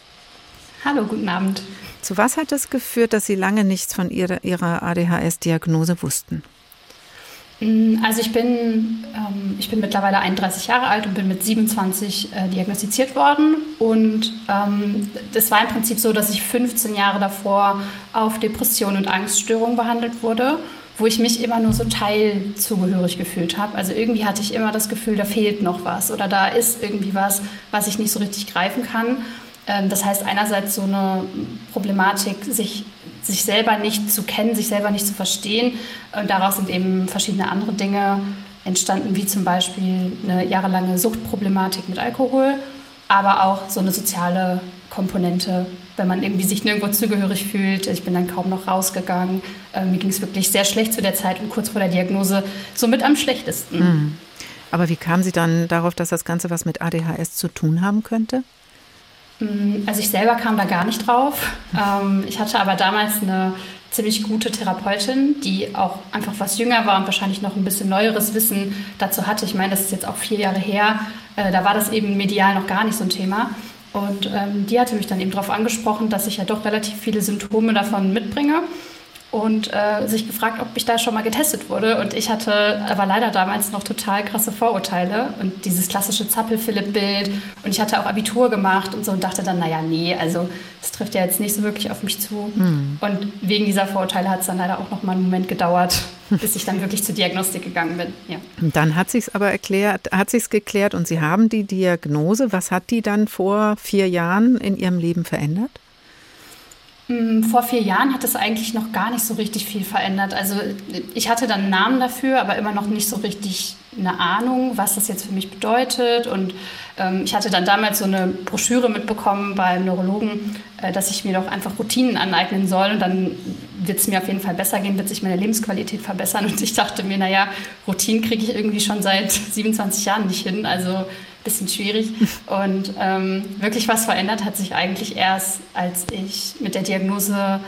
Hallo, guten Abend. Zu was hat es geführt, dass Sie lange nichts von Ihrer, ihrer ADHS-Diagnose wussten? Mm, also ich bin, ähm, ich bin mittlerweile 31 Jahre alt und bin mit 27 äh, diagnostiziert worden. Und ähm, das war im Prinzip so, dass ich 15 Jahre davor auf Depression und Angststörung behandelt wurde, wo ich mich immer nur so teilzugehörig gefühlt habe. Also irgendwie hatte ich immer das Gefühl, da fehlt noch was oder da ist irgendwie was, was ich nicht so richtig greifen kann. Ähm, das heißt einerseits so eine Problematik, sich sich selber nicht zu kennen, sich selber nicht zu verstehen. Und daraus sind eben verschiedene andere Dinge entstanden, wie zum Beispiel eine jahrelange Suchtproblematik mit Alkohol, aber auch so eine soziale Komponente, wenn man irgendwie sich nirgendwo zugehörig fühlt. Ich bin dann kaum noch rausgegangen. Äh, mir ging es wirklich sehr schlecht zu der Zeit und kurz vor der Diagnose somit am schlechtesten. Mhm. Aber wie kam Sie dann darauf, dass das Ganze was mit ADHS zu tun haben könnte? Mm, also ich selber kam da gar nicht drauf. Ähm, ich hatte aber damals eine ziemlich gute Therapeutin, die auch einfach was jünger war und wahrscheinlich noch ein bisschen neueres Wissen dazu hatte. Ich meine, das ist jetzt auch vier Jahre her. Äh, da war das eben medial noch gar nicht so ein Thema. Und ähm, die hatte mich dann eben darauf angesprochen, dass ich ja doch relativ viele Symptome davon mitbringe und äh, sich gefragt, ob ich da schon mal getestet wurde. Und ich hatte aber leider damals noch total krasse Vorurteile und dieses klassische Zappel-Philipp-Bild. Und ich hatte auch Abitur gemacht und so und dachte dann, naja, nee, also das trifft ja jetzt nicht so wirklich auf mich zu. Mhm. Und wegen dieser Vorurteile hat es dann leider auch noch mal einen Moment gedauert, [laughs] bis ich dann wirklich zur Diagnostik gegangen bin. Ja. Dann hat sich aber erklärt, hat sich's geklärt und Sie haben die Diagnose. Was hat die dann vor vier Jahren in Ihrem Leben verändert? Hm, vor vier Jahren hat es eigentlich noch gar nicht so richtig viel verändert. Also ich hatte dann einen Namen dafür, aber immer noch nicht so richtig eine Ahnung, was das jetzt für mich bedeutet. Und ähm, ich hatte dann damals so eine Broschüre mitbekommen beim Neurologen, äh, dass ich mir doch einfach Routinen aneignen soll. Und dann wird es mir auf jeden Fall besser gehen, wird sich meine Lebensqualität verbessern. Und ich dachte mir, naja, Routinen kriege ich irgendwie schon seit 27 Jahren nicht hin. Also bisschen schwierig. Und ähm, wirklich was verändert hat sich eigentlich erst, als ich mit der Diagnose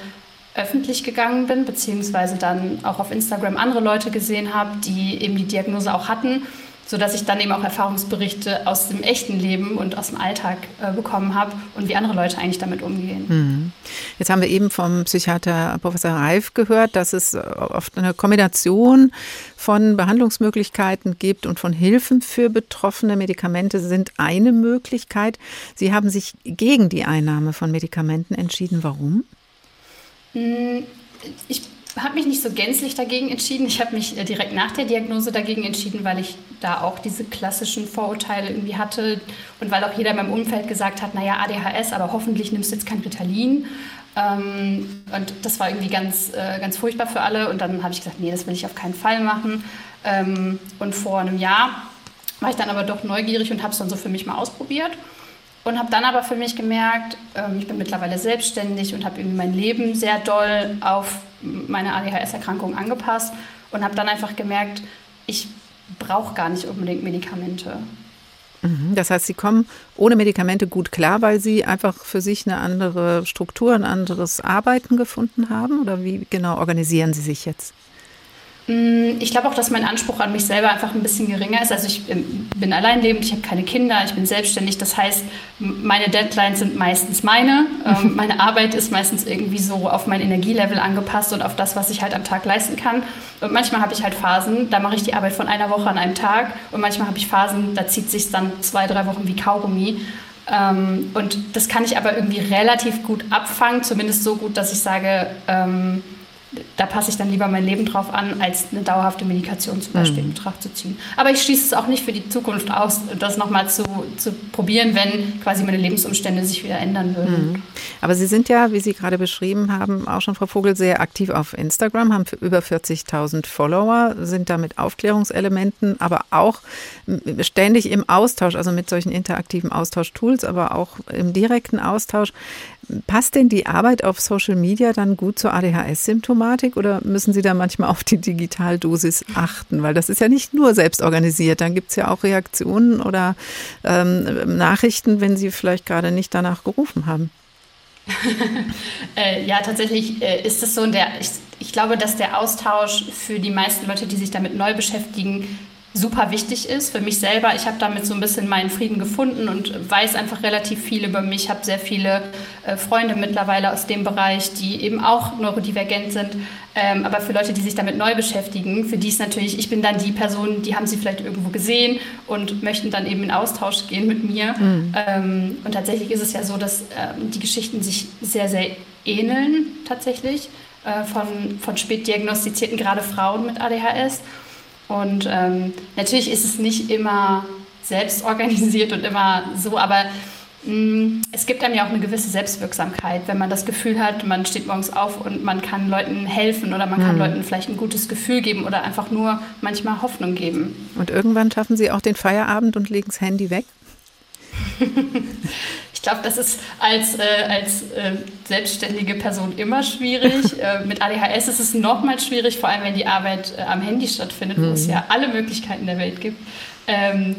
öffentlich gegangen bin, beziehungsweise dann auch auf Instagram andere Leute gesehen habe, die eben die Diagnose auch hatten sodass ich dann eben auch Erfahrungsberichte aus dem echten Leben und aus dem Alltag äh, bekommen habe und wie andere Leute eigentlich damit umgehen. Mhm. Jetzt haben wir eben vom Psychiater Professor Reif gehört, dass es oft eine Kombination von Behandlungsmöglichkeiten gibt und von Hilfen für Betroffene. Medikamente sind eine Möglichkeit. Sie haben sich gegen die Einnahme von Medikamenten entschieden. Warum? Hm, ich habe mich nicht so gänzlich dagegen entschieden. Ich habe mich äh, direkt nach der Diagnose dagegen entschieden, weil ich da auch diese klassischen Vorurteile irgendwie hatte und weil auch jeder in meinem Umfeld gesagt hat, naja, ADHS, aber hoffentlich nimmst du jetzt kein Ritalin. Ähm, und das war irgendwie ganz, äh, ganz furchtbar für alle. Und dann habe ich gesagt, nee, das will ich auf keinen Fall machen. Ähm, und vor einem Jahr war ich dann aber doch neugierig und habe es dann so für mich mal ausprobiert. Und habe dann aber für mich gemerkt, ähm, ich bin mittlerweile selbstständig und habe irgendwie mein Leben sehr doll auf meine ADHS-Erkrankung angepasst und habe dann einfach gemerkt, ich brauche gar nicht unbedingt Medikamente. Mhm. Das heißt, Sie kommen ohne Medikamente gut klar, weil Sie einfach für sich eine andere Struktur, ein anderes Arbeiten gefunden haben? Oder wie genau organisieren Sie sich jetzt? Mm, ich glaube auch, dass mein Anspruch an mich selber einfach ein bisschen geringer ist. Also ich bin alleinlebend, ich habe keine Kinder, ich bin selbstständig. Das heißt, meine Deadlines sind meistens meine. Ähm, [laughs] meine Arbeit ist meistens irgendwie so auf mein Energielevel angepasst und auf das, was ich halt am Tag leisten kann. Und manchmal habe ich halt Phasen, da mache ich die Arbeit von einer Woche an einem Tag. Und manchmal habe ich Phasen, da zieht sich dann zwei, drei Wochen wie Kaugummi. Ähm, und das kann ich aber irgendwie relativ gut abfangen, zumindest so gut, dass ich sage, ähm, da passe ich dann lieber mein Leben drauf an, als eine dauerhafte Medikation zum Beispiel mhm. in Betracht zu ziehen. Aber ich schließe es auch nicht für die Zukunft aus, das nochmal zu, zu probieren, wenn quasi meine Lebensumstände sich wieder ändern würden. Mhm. Aber Sie sind ja, wie Sie gerade beschrieben haben, auch schon, Frau Vogel, sehr aktiv auf Instagram, haben über 40.000 Follower, sind da mit Aufklärungselementen, aber auch ständig im Austausch, also mit solchen interaktiven Austausch-Tools, aber auch im direkten Austausch. Passt denn die Arbeit auf Social Media dann gut zur ADHS-Symptomatik oder müssen Sie da manchmal auf die Digitaldosis achten? Weil das ist ja nicht nur selbst organisiert, dann gibt es ja auch Reaktionen oder ähm, Nachrichten, wenn Sie vielleicht gerade nicht danach gerufen haben. [laughs] äh, ja, tatsächlich äh, ist es so, der, ich, ich glaube, dass der Austausch für die meisten Leute, die sich damit neu beschäftigen, super wichtig ist. Für mich selber, ich habe damit so ein bisschen meinen Frieden gefunden und weiß einfach relativ viel über mich. Ich habe sehr viele äh, Freunde mittlerweile aus dem Bereich, die eben auch neurodivergent sind. Ähm, aber für Leute, die sich damit neu beschäftigen, für die ist natürlich, ich bin dann die Person, die haben sie vielleicht irgendwo gesehen und möchten dann eben in Austausch gehen mit mir. Mhm. Ähm, und tatsächlich ist es ja so, dass ähm, die Geschichten sich sehr, sehr ähneln tatsächlich äh, von, von spät diagnostizierten, gerade Frauen mit ADHS. Und ähm, natürlich ist es nicht immer selbst organisiert und immer so, aber mh, mm, es gibt einem ja auch eine gewisse Selbstwirksamkeit, wenn man das Gefühl hat, man steht morgens auf und man kann Leuten helfen oder man kann mhm. Leuten vielleicht ein gutes Gefühl geben oder einfach nur manchmal Hoffnung geben. Und irgendwann schaffen Sie auch den Feierabend und legen das Handy weg? [laughs] Ich glaube, das ist als, äh, als äh, selbstständige Person immer schwierig. [laughs] äh, mit ADHS ist es nochmal schwierig, vor allem wenn die Arbeit äh, am Handy stattfindet, mhm. wo es mhm. ja alle Möglichkeiten der Welt gibt. Ähm,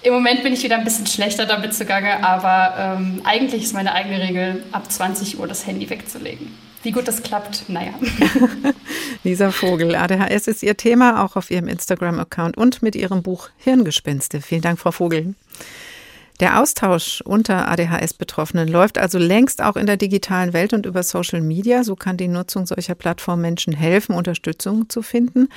Im Moment bin ich wieder ein bisschen schlechter damit zugange, aber ähm, eigentlich ist meine eigene Regel, ab 20 Uhr das Handy wegzulegen. Wie gut das klappt, naja. [laughs] Lisa Vogel, ADHS ist ihr Thema, auch auf ihrem Instagram-Account und mit ihrem Buch Hirngespinste. Vielen Dank, Frau Vogel. Der Austausch unter ADHS-Betroffenen läuft also längst auch in der digitalen Welt und über Social Media. So kann die Nutzung solcher Plattformen Menschen helfen, Unterstützung zu finden.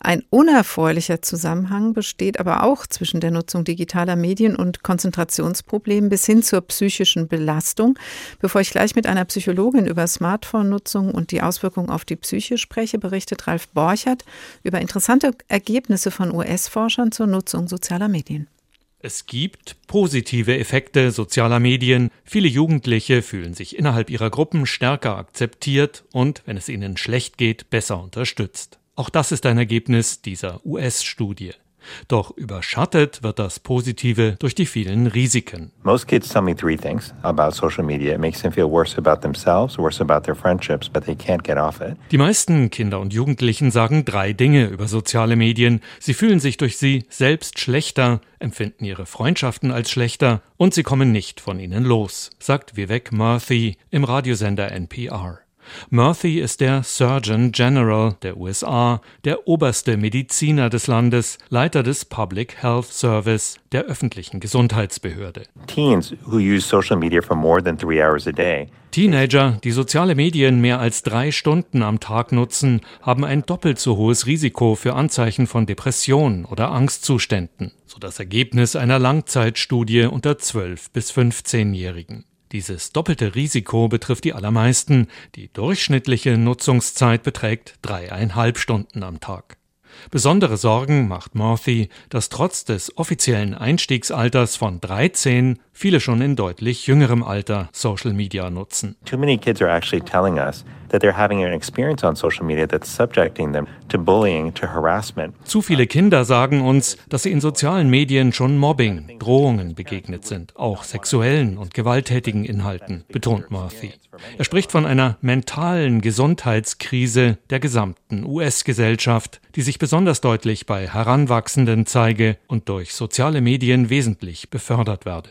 Ein unerfreulicher Zusammenhang besteht aber auch zwischen der Nutzung digitaler Medien und Konzentrationsproblemen bis hin zur psychischen Belastung. Bevor ich gleich mit einer Psychologin über Smartphone-Nutzung und die Auswirkungen auf die Psyche spreche, berichtet Ralf Borchert über interessante Ergebnisse von US-Forschern zur Nutzung sozialer Medien. Es gibt positive Effekte sozialer Medien. Viele Jugendliche fühlen sich innerhalb ihrer Gruppen stärker akzeptiert und, wenn es ihnen schlecht geht, besser unterstützt. Auch das ist ein Ergebnis dieser US-Studie. Doch überschattet wird das Positive durch die vielen Risiken. Most kids tell me three things about social media. It makes them feel worse about themselves, worse about their friendships, but they can't get off it. Die meisten Kinder und Jugendlichen sagen drei Dinge über soziale Medien. Sie fühlen sich durch sie selbst schlechter, empfinden ihre Freundschaften als schlechter und sie kommen nicht von ihnen los, sagt Vivek Murthy im Radiosender NPR. Murphy ist der Surgeon General der USA, der oberste Mediziner des Landes, Leiter des Public Health Service, der öffentlichen Gesundheitsbehörde. Teenager, die soziale Medien mehr als drei Stunden am Tag nutzen, haben ein doppelt so hohes Risiko für Anzeichen von Depression oder Angstzuständen, so das Ergebnis einer Langzeitstudie unter 12 bis 15-Jährigen. Dieses doppelte Risiko betrifft die allermeisten. Die durchschnittliche Nutzungszeit beträgt dreieinhalb Stunden am Tag. Besondere Sorgen macht Morthy, dass trotz des offiziellen Einstiegsalters von 13 viele schon in deutlich jüngerem Alter Social Media nutzen. Too many kids are actually telling us Zu viele Kinder sagen uns, dass sie in sozialen Medien schon Mobbing, Drohungen begegnet sind, auch sexuellen und gewalttätigen Inhalten, betont Murphy. Er spricht von einer mentalen Gesundheitskrise der gesamten US-Gesellschaft, die sich besonders deutlich bei Heranwachsenden zeige und durch soziale Medien wesentlich befördert werde.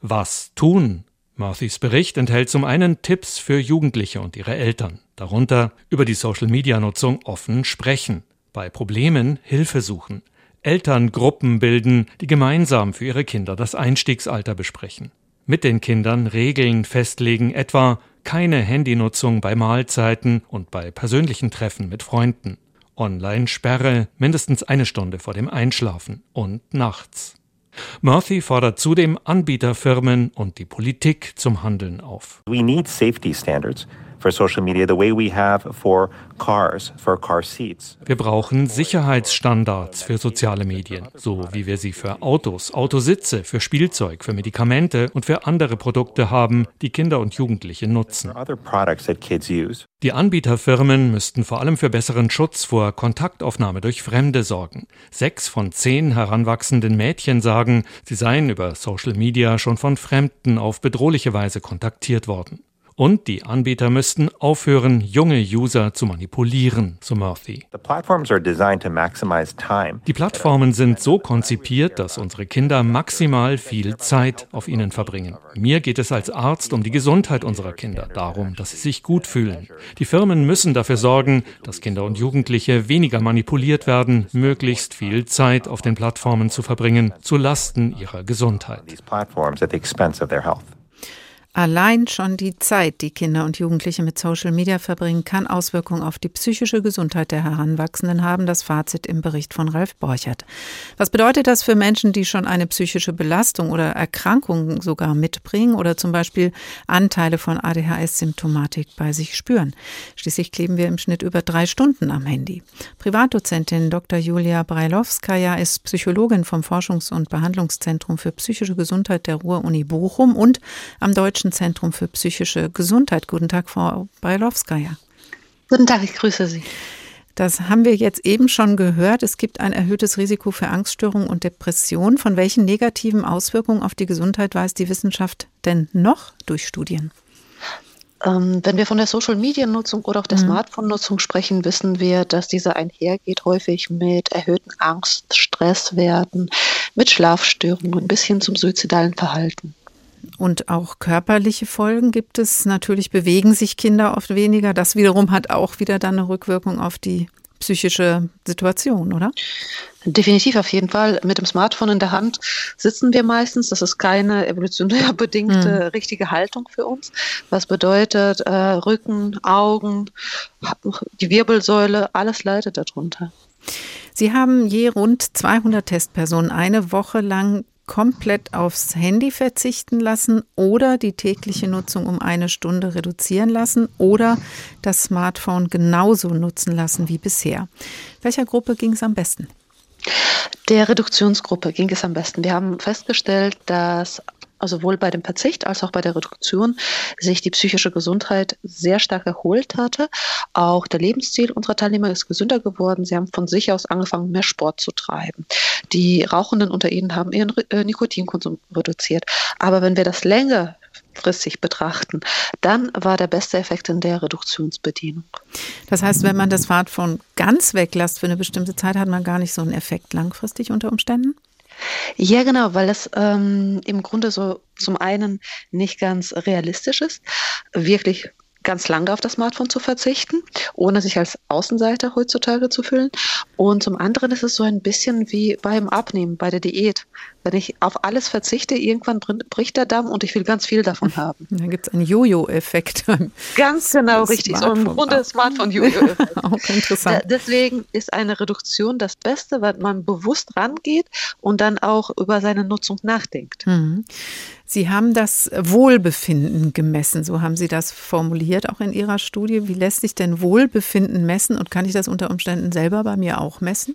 Was tun? Marthys Bericht enthält zum einen Tipps für Jugendliche und ihre Eltern, darunter über die Social-Media-Nutzung offen sprechen, bei Problemen Hilfe suchen, Elterngruppen bilden, die gemeinsam für ihre Kinder das Einstiegsalter besprechen, mit den Kindern Regeln festlegen, etwa keine Handynutzung bei Mahlzeiten und bei persönlichen Treffen mit Freunden, Online-Sperre mindestens eine Stunde vor dem Einschlafen und nachts. Murphy fordert zudem Anbieterfirmen und die Politik zum Handeln auf. We need safety standards for social media the way we have for cars, for car seats. Wir brauchen Sicherheitsstandards für soziale Medien, so wie wir sie für Autos, Autositze, für Spielzeug, für Medikamente und für andere Produkte haben, die Kinder und Jugendliche nutzen. Die Anbieterfirmen müssten vor allem für besseren Schutz vor Kontaktaufnahme durch Fremde sorgen. Sechs von zehn heranwachsenden Mädchen sagen, sie seien über Social Media schon von Fremden auf bedrohliche Weise kontaktiert worden. Und die Anbieter müssten aufhören, junge User zu manipulieren, so Murphy. Die Plattformen sind so konzipiert, dass unsere Kinder maximal viel Zeit auf ihnen verbringen. Mir geht es als Arzt um die Gesundheit unserer Kinder, darum, dass sie sich gut fühlen. Die Firmen müssen dafür sorgen, dass Kinder und Jugendliche weniger manipuliert werden, möglichst viel Zeit auf den Plattformen zu verbringen, zu Lasten ihrer Gesundheit. Allein schon die Zeit, die Kinder und Jugendliche mit Social Media verbringen, kann Auswirkungen auf die psychische Gesundheit der Heranwachsenden haben. Das Fazit im Bericht von Ralf Borchert. Was bedeutet das für Menschen, die schon eine psychische Belastung oder Erkrankung sogar mitbringen oder zum Beispiel Anteile von ADHS-Symptomatik bei sich spüren? Schließlich kleben wir im Schnitt über drei Stunden am Handy. Privatdozentin Dr. Julia Brailowskaja ist Psychologin vom Forschungs- und Behandlungszentrum für psychische Gesundheit der Ruhr-Uni Bochum und am Deutschen Zentrum für psychische Gesundheit. Guten Tag, Frau Brailowskaja. Guten Tag, ich grüße Sie. Das haben wir jetzt eben schon gehört. Es gibt ein erhöhtes Risiko für Angststörungen und Depressionen. Von welchen negativen Auswirkungen auf die Gesundheit weiß die Wissenschaft denn noch durch Studien? Ähm, wenn wir von der Social-Media-Nutzung oder auch der Mhm. Smartphone-Nutzung sprechen, wissen wir, dass diese einhergeht häufig mit erhöhten Angst, Stresswerten, mit Schlafstörungen bis hin zum suizidalen Verhalten. Und auch körperliche Folgen gibt es. Natürlich bewegen sich Kinder oft weniger. Das wiederum hat auch wieder dann eine Rückwirkung auf die psychische Situation, oder? Definitiv auf jeden Fall. Mit dem Smartphone in der Hand sitzen wir meistens. Das ist keine evolutionär [laughs] bedingte Mhm. richtige Haltung für uns. Was bedeutet äh, Rücken, Augen, die Wirbelsäule, alles leidet darunter. Sie haben je rund 200 Testpersonen eine Woche lang komplett aufs Handy verzichten lassen oder die tägliche Nutzung um eine Stunde reduzieren lassen oder das Smartphone genauso nutzen lassen wie bisher. Welcher Gruppe ging es am besten? Der Reduktionsgruppe ging es am besten. Wir haben festgestellt, dass sowohl bei dem Verzicht als auch bei der Reduktion sich die psychische Gesundheit sehr stark erholt hatte. Auch der Lebensstil unserer Teilnehmer ist gesünder geworden. Sie haben von sich aus angefangen, mehr Sport zu treiben. Die Rauchenden unter ihnen haben ihren äh, Nikotinkonsum reduziert. Aber wenn wir das längerfristig betrachten, dann war der beste Effekt in der Reduktionsbedienung. Das heißt, wenn man das Smartphone ganz weglässt für eine bestimmte Zeit, hat man gar nicht so einen Effekt langfristig unter Umständen? Ja, genau, weil es ähm, im Grunde so zum einen nicht ganz realistisch ist, wirklich ganz lange auf das Smartphone zu verzichten, ohne sich als Außenseiter heutzutage zu fühlen. Und zum anderen ist es so ein bisschen wie beim Abnehmen, bei der Diät. Wenn ich auf alles verzichte, irgendwann bricht der Damm und ich will ganz viel davon [laughs] haben. Da gibt es einen Jojo-Effekt. Ganz genau, richtig. So im Grunde Smartphone-Jojo-Effekt. [laughs] Auch interessant. Deswegen ist eine Reduktion das Beste, weil man bewusst rangeht und dann auch über seine Nutzung nachdenkt. Mhm. Sie haben das Wohlbefinden gemessen, so haben Sie das formuliert, auch in Ihrer Studie. Wie lässt sich denn Wohlbefinden messen und kann ich das unter Umständen selber bei mir auch messen?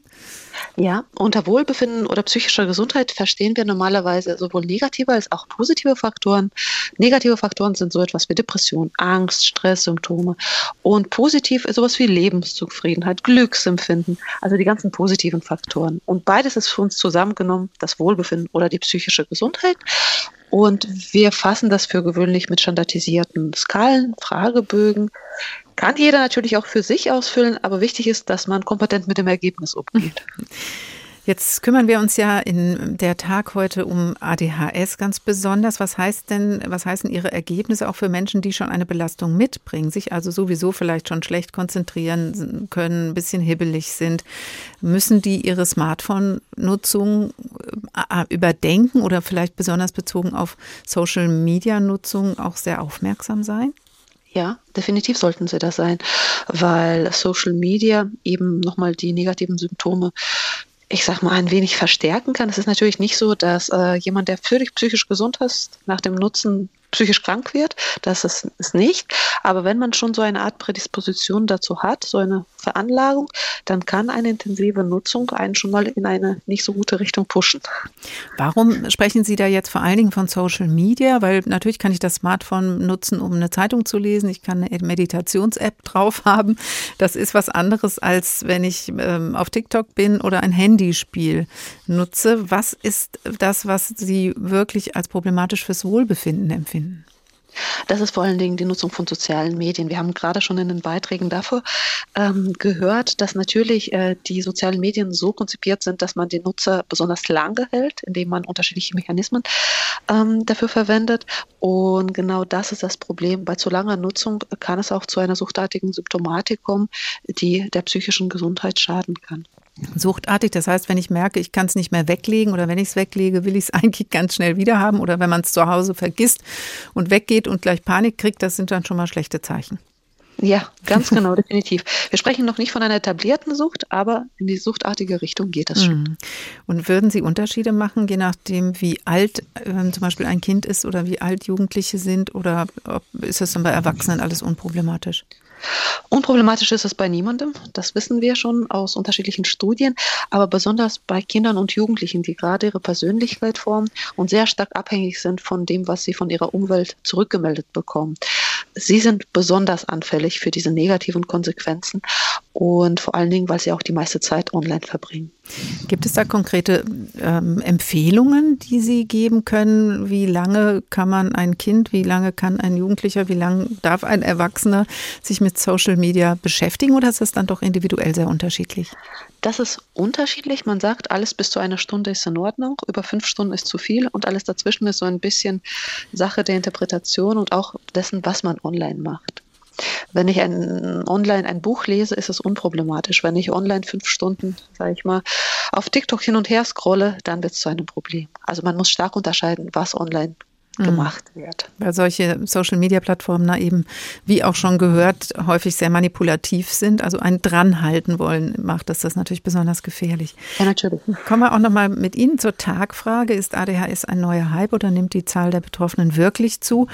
Ja, unter Wohlbefinden oder psychischer Gesundheit verstehen wir normalerweise sowohl negative als auch positive Faktoren. Negative Faktoren sind so etwas wie Depression, Angst, Stresssymptome. Und positiv ist sowas wie Lebenszufriedenheit, Glücksempfinden, also die ganzen positiven Faktoren. Und beides ist für uns zusammengenommen das Wohlbefinden oder die psychische Gesundheit. Und wir fassen das für gewöhnlich mit standardisierten Skalen, Fragebögen. Kann jeder natürlich auch für sich ausfüllen, aber wichtig ist, dass man kompetent mit dem Ergebnis umgeht. [laughs] Jetzt kümmern wir uns ja in der Tag heute um ADHS ganz besonders. Was heißt denn, was heißen Ihre Ergebnisse auch für Menschen, die schon eine Belastung mitbringen, sich also sowieso vielleicht schon schlecht konzentrieren können, ein bisschen hibbelig sind? Müssen die ihre Smartphone-Nutzung äh, überdenken oder vielleicht besonders bezogen auf Social-Media-Nutzung auch sehr aufmerksam sein? Ja, definitiv sollten sie das sein, weil Social Media eben nochmal die negativen Symptome ich sag mal, ein wenig verstärken kann. Es ist natürlich nicht so, dass äh, jemand, der völlig psychisch gesund ist, nach dem Nutzen psychisch krank wird, das ist es nicht. Aber wenn man schon so eine Art Prädisposition dazu hat, so eine Veranlagung, dann kann eine intensive Nutzung einen schon mal in eine nicht so gute Richtung pushen. Warum sprechen Sie da jetzt vor allen Dingen von Social Media? Weil natürlich kann ich das Smartphone nutzen, um eine Zeitung zu lesen. Ich kann eine Meditations-App drauf [laughs] haben. Das ist was anderes, als wenn ich ähm, auf TikTok bin oder ein Handyspiel nutze. Was ist das, was Sie wirklich als problematisch fürs Wohlbefinden empfinden? Das ist vor allen Dingen die Nutzung von sozialen Medien. Wir haben gerade schon in den Beiträgen dafür ähm, gehört, dass natürlich äh, die sozialen Medien so konzipiert sind, dass man den Nutzer besonders lange hält, indem man unterschiedliche Mechanismen ähm, dafür verwendet. Und genau das ist das Problem. Bei zu langer Nutzung kann es auch zu einer suchtartigen Symptomatik kommen, die der psychischen Gesundheit schaden kann. Suchtartig, das heißt, wenn ich merke, ich kann es nicht mehr weglegen oder wenn ich es weglege, will ich es [laughs] eigentlich ganz schnell wieder haben oder wenn man es zu Hause vergisst und weggeht und gleich Panik kriegt, das sind dann schon mal schlechte Zeichen. Ja, ganz genau, [laughs] definitiv. Wir sprechen noch nicht von einer etablierten Sucht, aber in die suchtartige Richtung geht das schon. Mhm. Und würden Sie Unterschiede machen, je nachdem, wie alt äh, zum Beispiel ein Kind ist oder wie alt Jugendliche sind oder ob, ist das dann bei Erwachsenen alles unproblematisch? Unproblematisch ist es bei niemandem, das wissen wir schon aus unterschiedlichen Studien, aber besonders bei Kindern und Jugendlichen, die gerade ihre Persönlichkeit formen und sehr stark abhängig sind von dem, was sie von ihrer Umwelt zurückgemeldet bekommen. Sie sind besonders anfällig für diese negativen Konsequenzen und vor allen Dingen, weil sie auch die meiste Zeit online verbringen. Gibt es da konkrete ähm, Empfehlungen, die Sie geben können? Wie lange kann man ein Kind, wie lange kann ein Jugendlicher, wie lange darf ein Erwachsener sich mit Social Media beschäftigen oder ist das dann doch individuell sehr unterschiedlich? Das ist unterschiedlich. Man sagt, alles bis zu einer Stunde ist in Ordnung, über fünf Stunden ist zu viel und alles dazwischen ist so ein bisschen Sache der Interpretation und auch dessen, was man online macht. Wenn ich ein, online ein Buch lese, ist es unproblematisch. Wenn ich online fünf Stunden, sage ich mal, auf TikTok hin und her scrolle, dann wird es zu einem Problem. Also man muss stark unterscheiden, was online. Gemacht wird. Weil solche Social-Media-Plattformen da eben, wie auch schon gehört, häufig sehr manipulativ sind. Also ein dranhalten wollen macht das das natürlich besonders gefährlich. Ja, natürlich. Kommen wir auch nochmal mit Ihnen zur Tagfrage. Ist ADHS ein neuer Hype oder nimmt die Zahl der Betroffenen wirklich zu?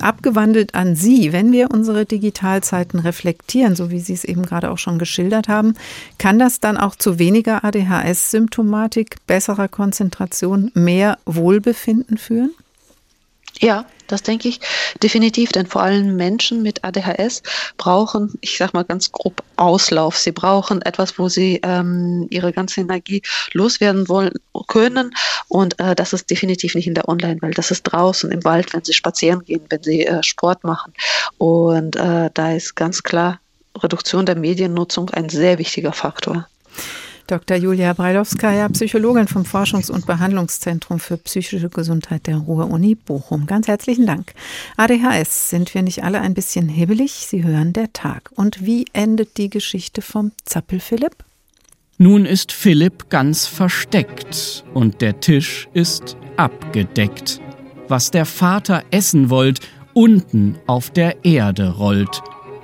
Abgewandelt an Sie, wenn wir unsere Digitalzeiten reflektieren, so wie Sie es eben gerade auch schon geschildert haben, kann das dann auch zu weniger ADHS-Symptomatik, besserer Konzentration, mehr Wohlbefinden führen? Ja, das denke ich definitiv, denn vor allem Menschen mit ADHS brauchen, ich sage mal ganz grob, Auslauf. Sie brauchen etwas, wo sie ähm, ihre ganze Energie loswerden wollen können. Und äh, das ist definitiv nicht in der Online-Welt. Das ist draußen im Wald, wenn sie spazieren gehen, wenn sie äh, Sport machen. Und äh, da ist ganz klar Reduktion der Mediennutzung ein sehr wichtiger Faktor. Dr. Julia Breilowskaja, Psychologin vom Forschungs- und Behandlungszentrum für psychische Gesundheit der Ruhr-Uni Bochum. Ganz herzlichen Dank. ADHS, sind wir nicht alle ein bisschen hibbelig? Sie hören der Tag. Und wie endet die Geschichte vom Zappel Philipp? Nun ist Philipp ganz versteckt und der Tisch ist abgedeckt. Was der Vater essen wollt, unten auf der Erde rollt.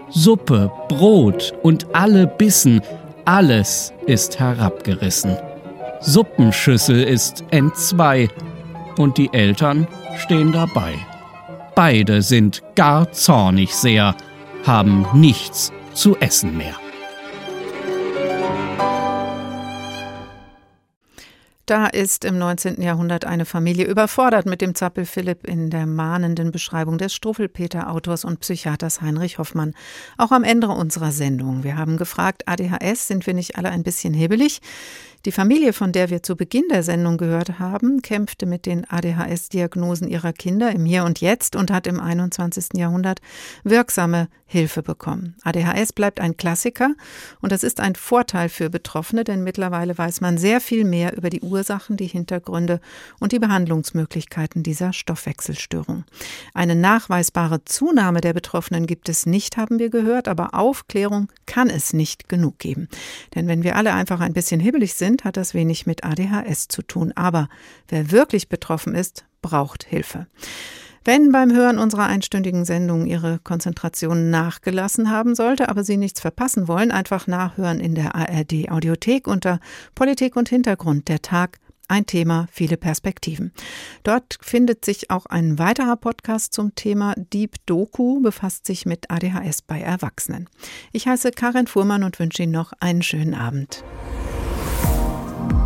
Suppe, Brot und alle Bissen, alles ist herabgerissen. Suppenschüssel ist entzwei und die Eltern stehen dabei. Beide sind gar zornig sehr, haben nichts zu essen mehr. Da ist im 19. Jahrhundert eine Familie überfordert mit dem Zappel Philipp in der mahnenden Beschreibung des Struffelpeter-Autors und Psychiaters Heinrich Hoffmann. Auch am Ende unserer Sendung. Wir haben gefragt, ADHS, sind wir nicht alle ein bisschen hebelig? Die Familie, von der wir zu Beginn der Sendung gehört haben, kämpfte mit den ADHS-Diagnosen ihrer Kinder im Hier und Jetzt und hat im 21. Jahrhundert wirksame Hilfe bekommen. ADHS bleibt ein Klassiker und das ist ein Vorteil für Betroffene, denn mittlerweile weiß man sehr viel mehr über die Ursachen, die Hintergründe und die Behandlungsmöglichkeiten dieser Stoffwechselstörung. Eine nachweisbare Zunahme der Betroffenen gibt es nicht, haben wir gehört, aber Aufklärung kann es nicht genug geben. Denn wenn wir alle einfach ein bisschen hibbelig sind, sind, hat das wenig mit ADHS zu tun. Aber wer wirklich betroffen ist, braucht Hilfe. Wenn beim Hören unserer einstündigen Sendung Ihre Konzentration nachgelassen haben sollte, aber Sie nichts verpassen wollen, einfach nachhören in der ARD Audiothek unter Politik und Hintergrund der Tag Ein Thema, viele Perspektiven. Dort findet sich auch ein weiterer Podcast zum Thema Deep Doku, befasst sich mit ADHS bei Erwachsenen. Ich heiße Karin Fuhrmann und wünsche Ihnen noch einen schönen Abend.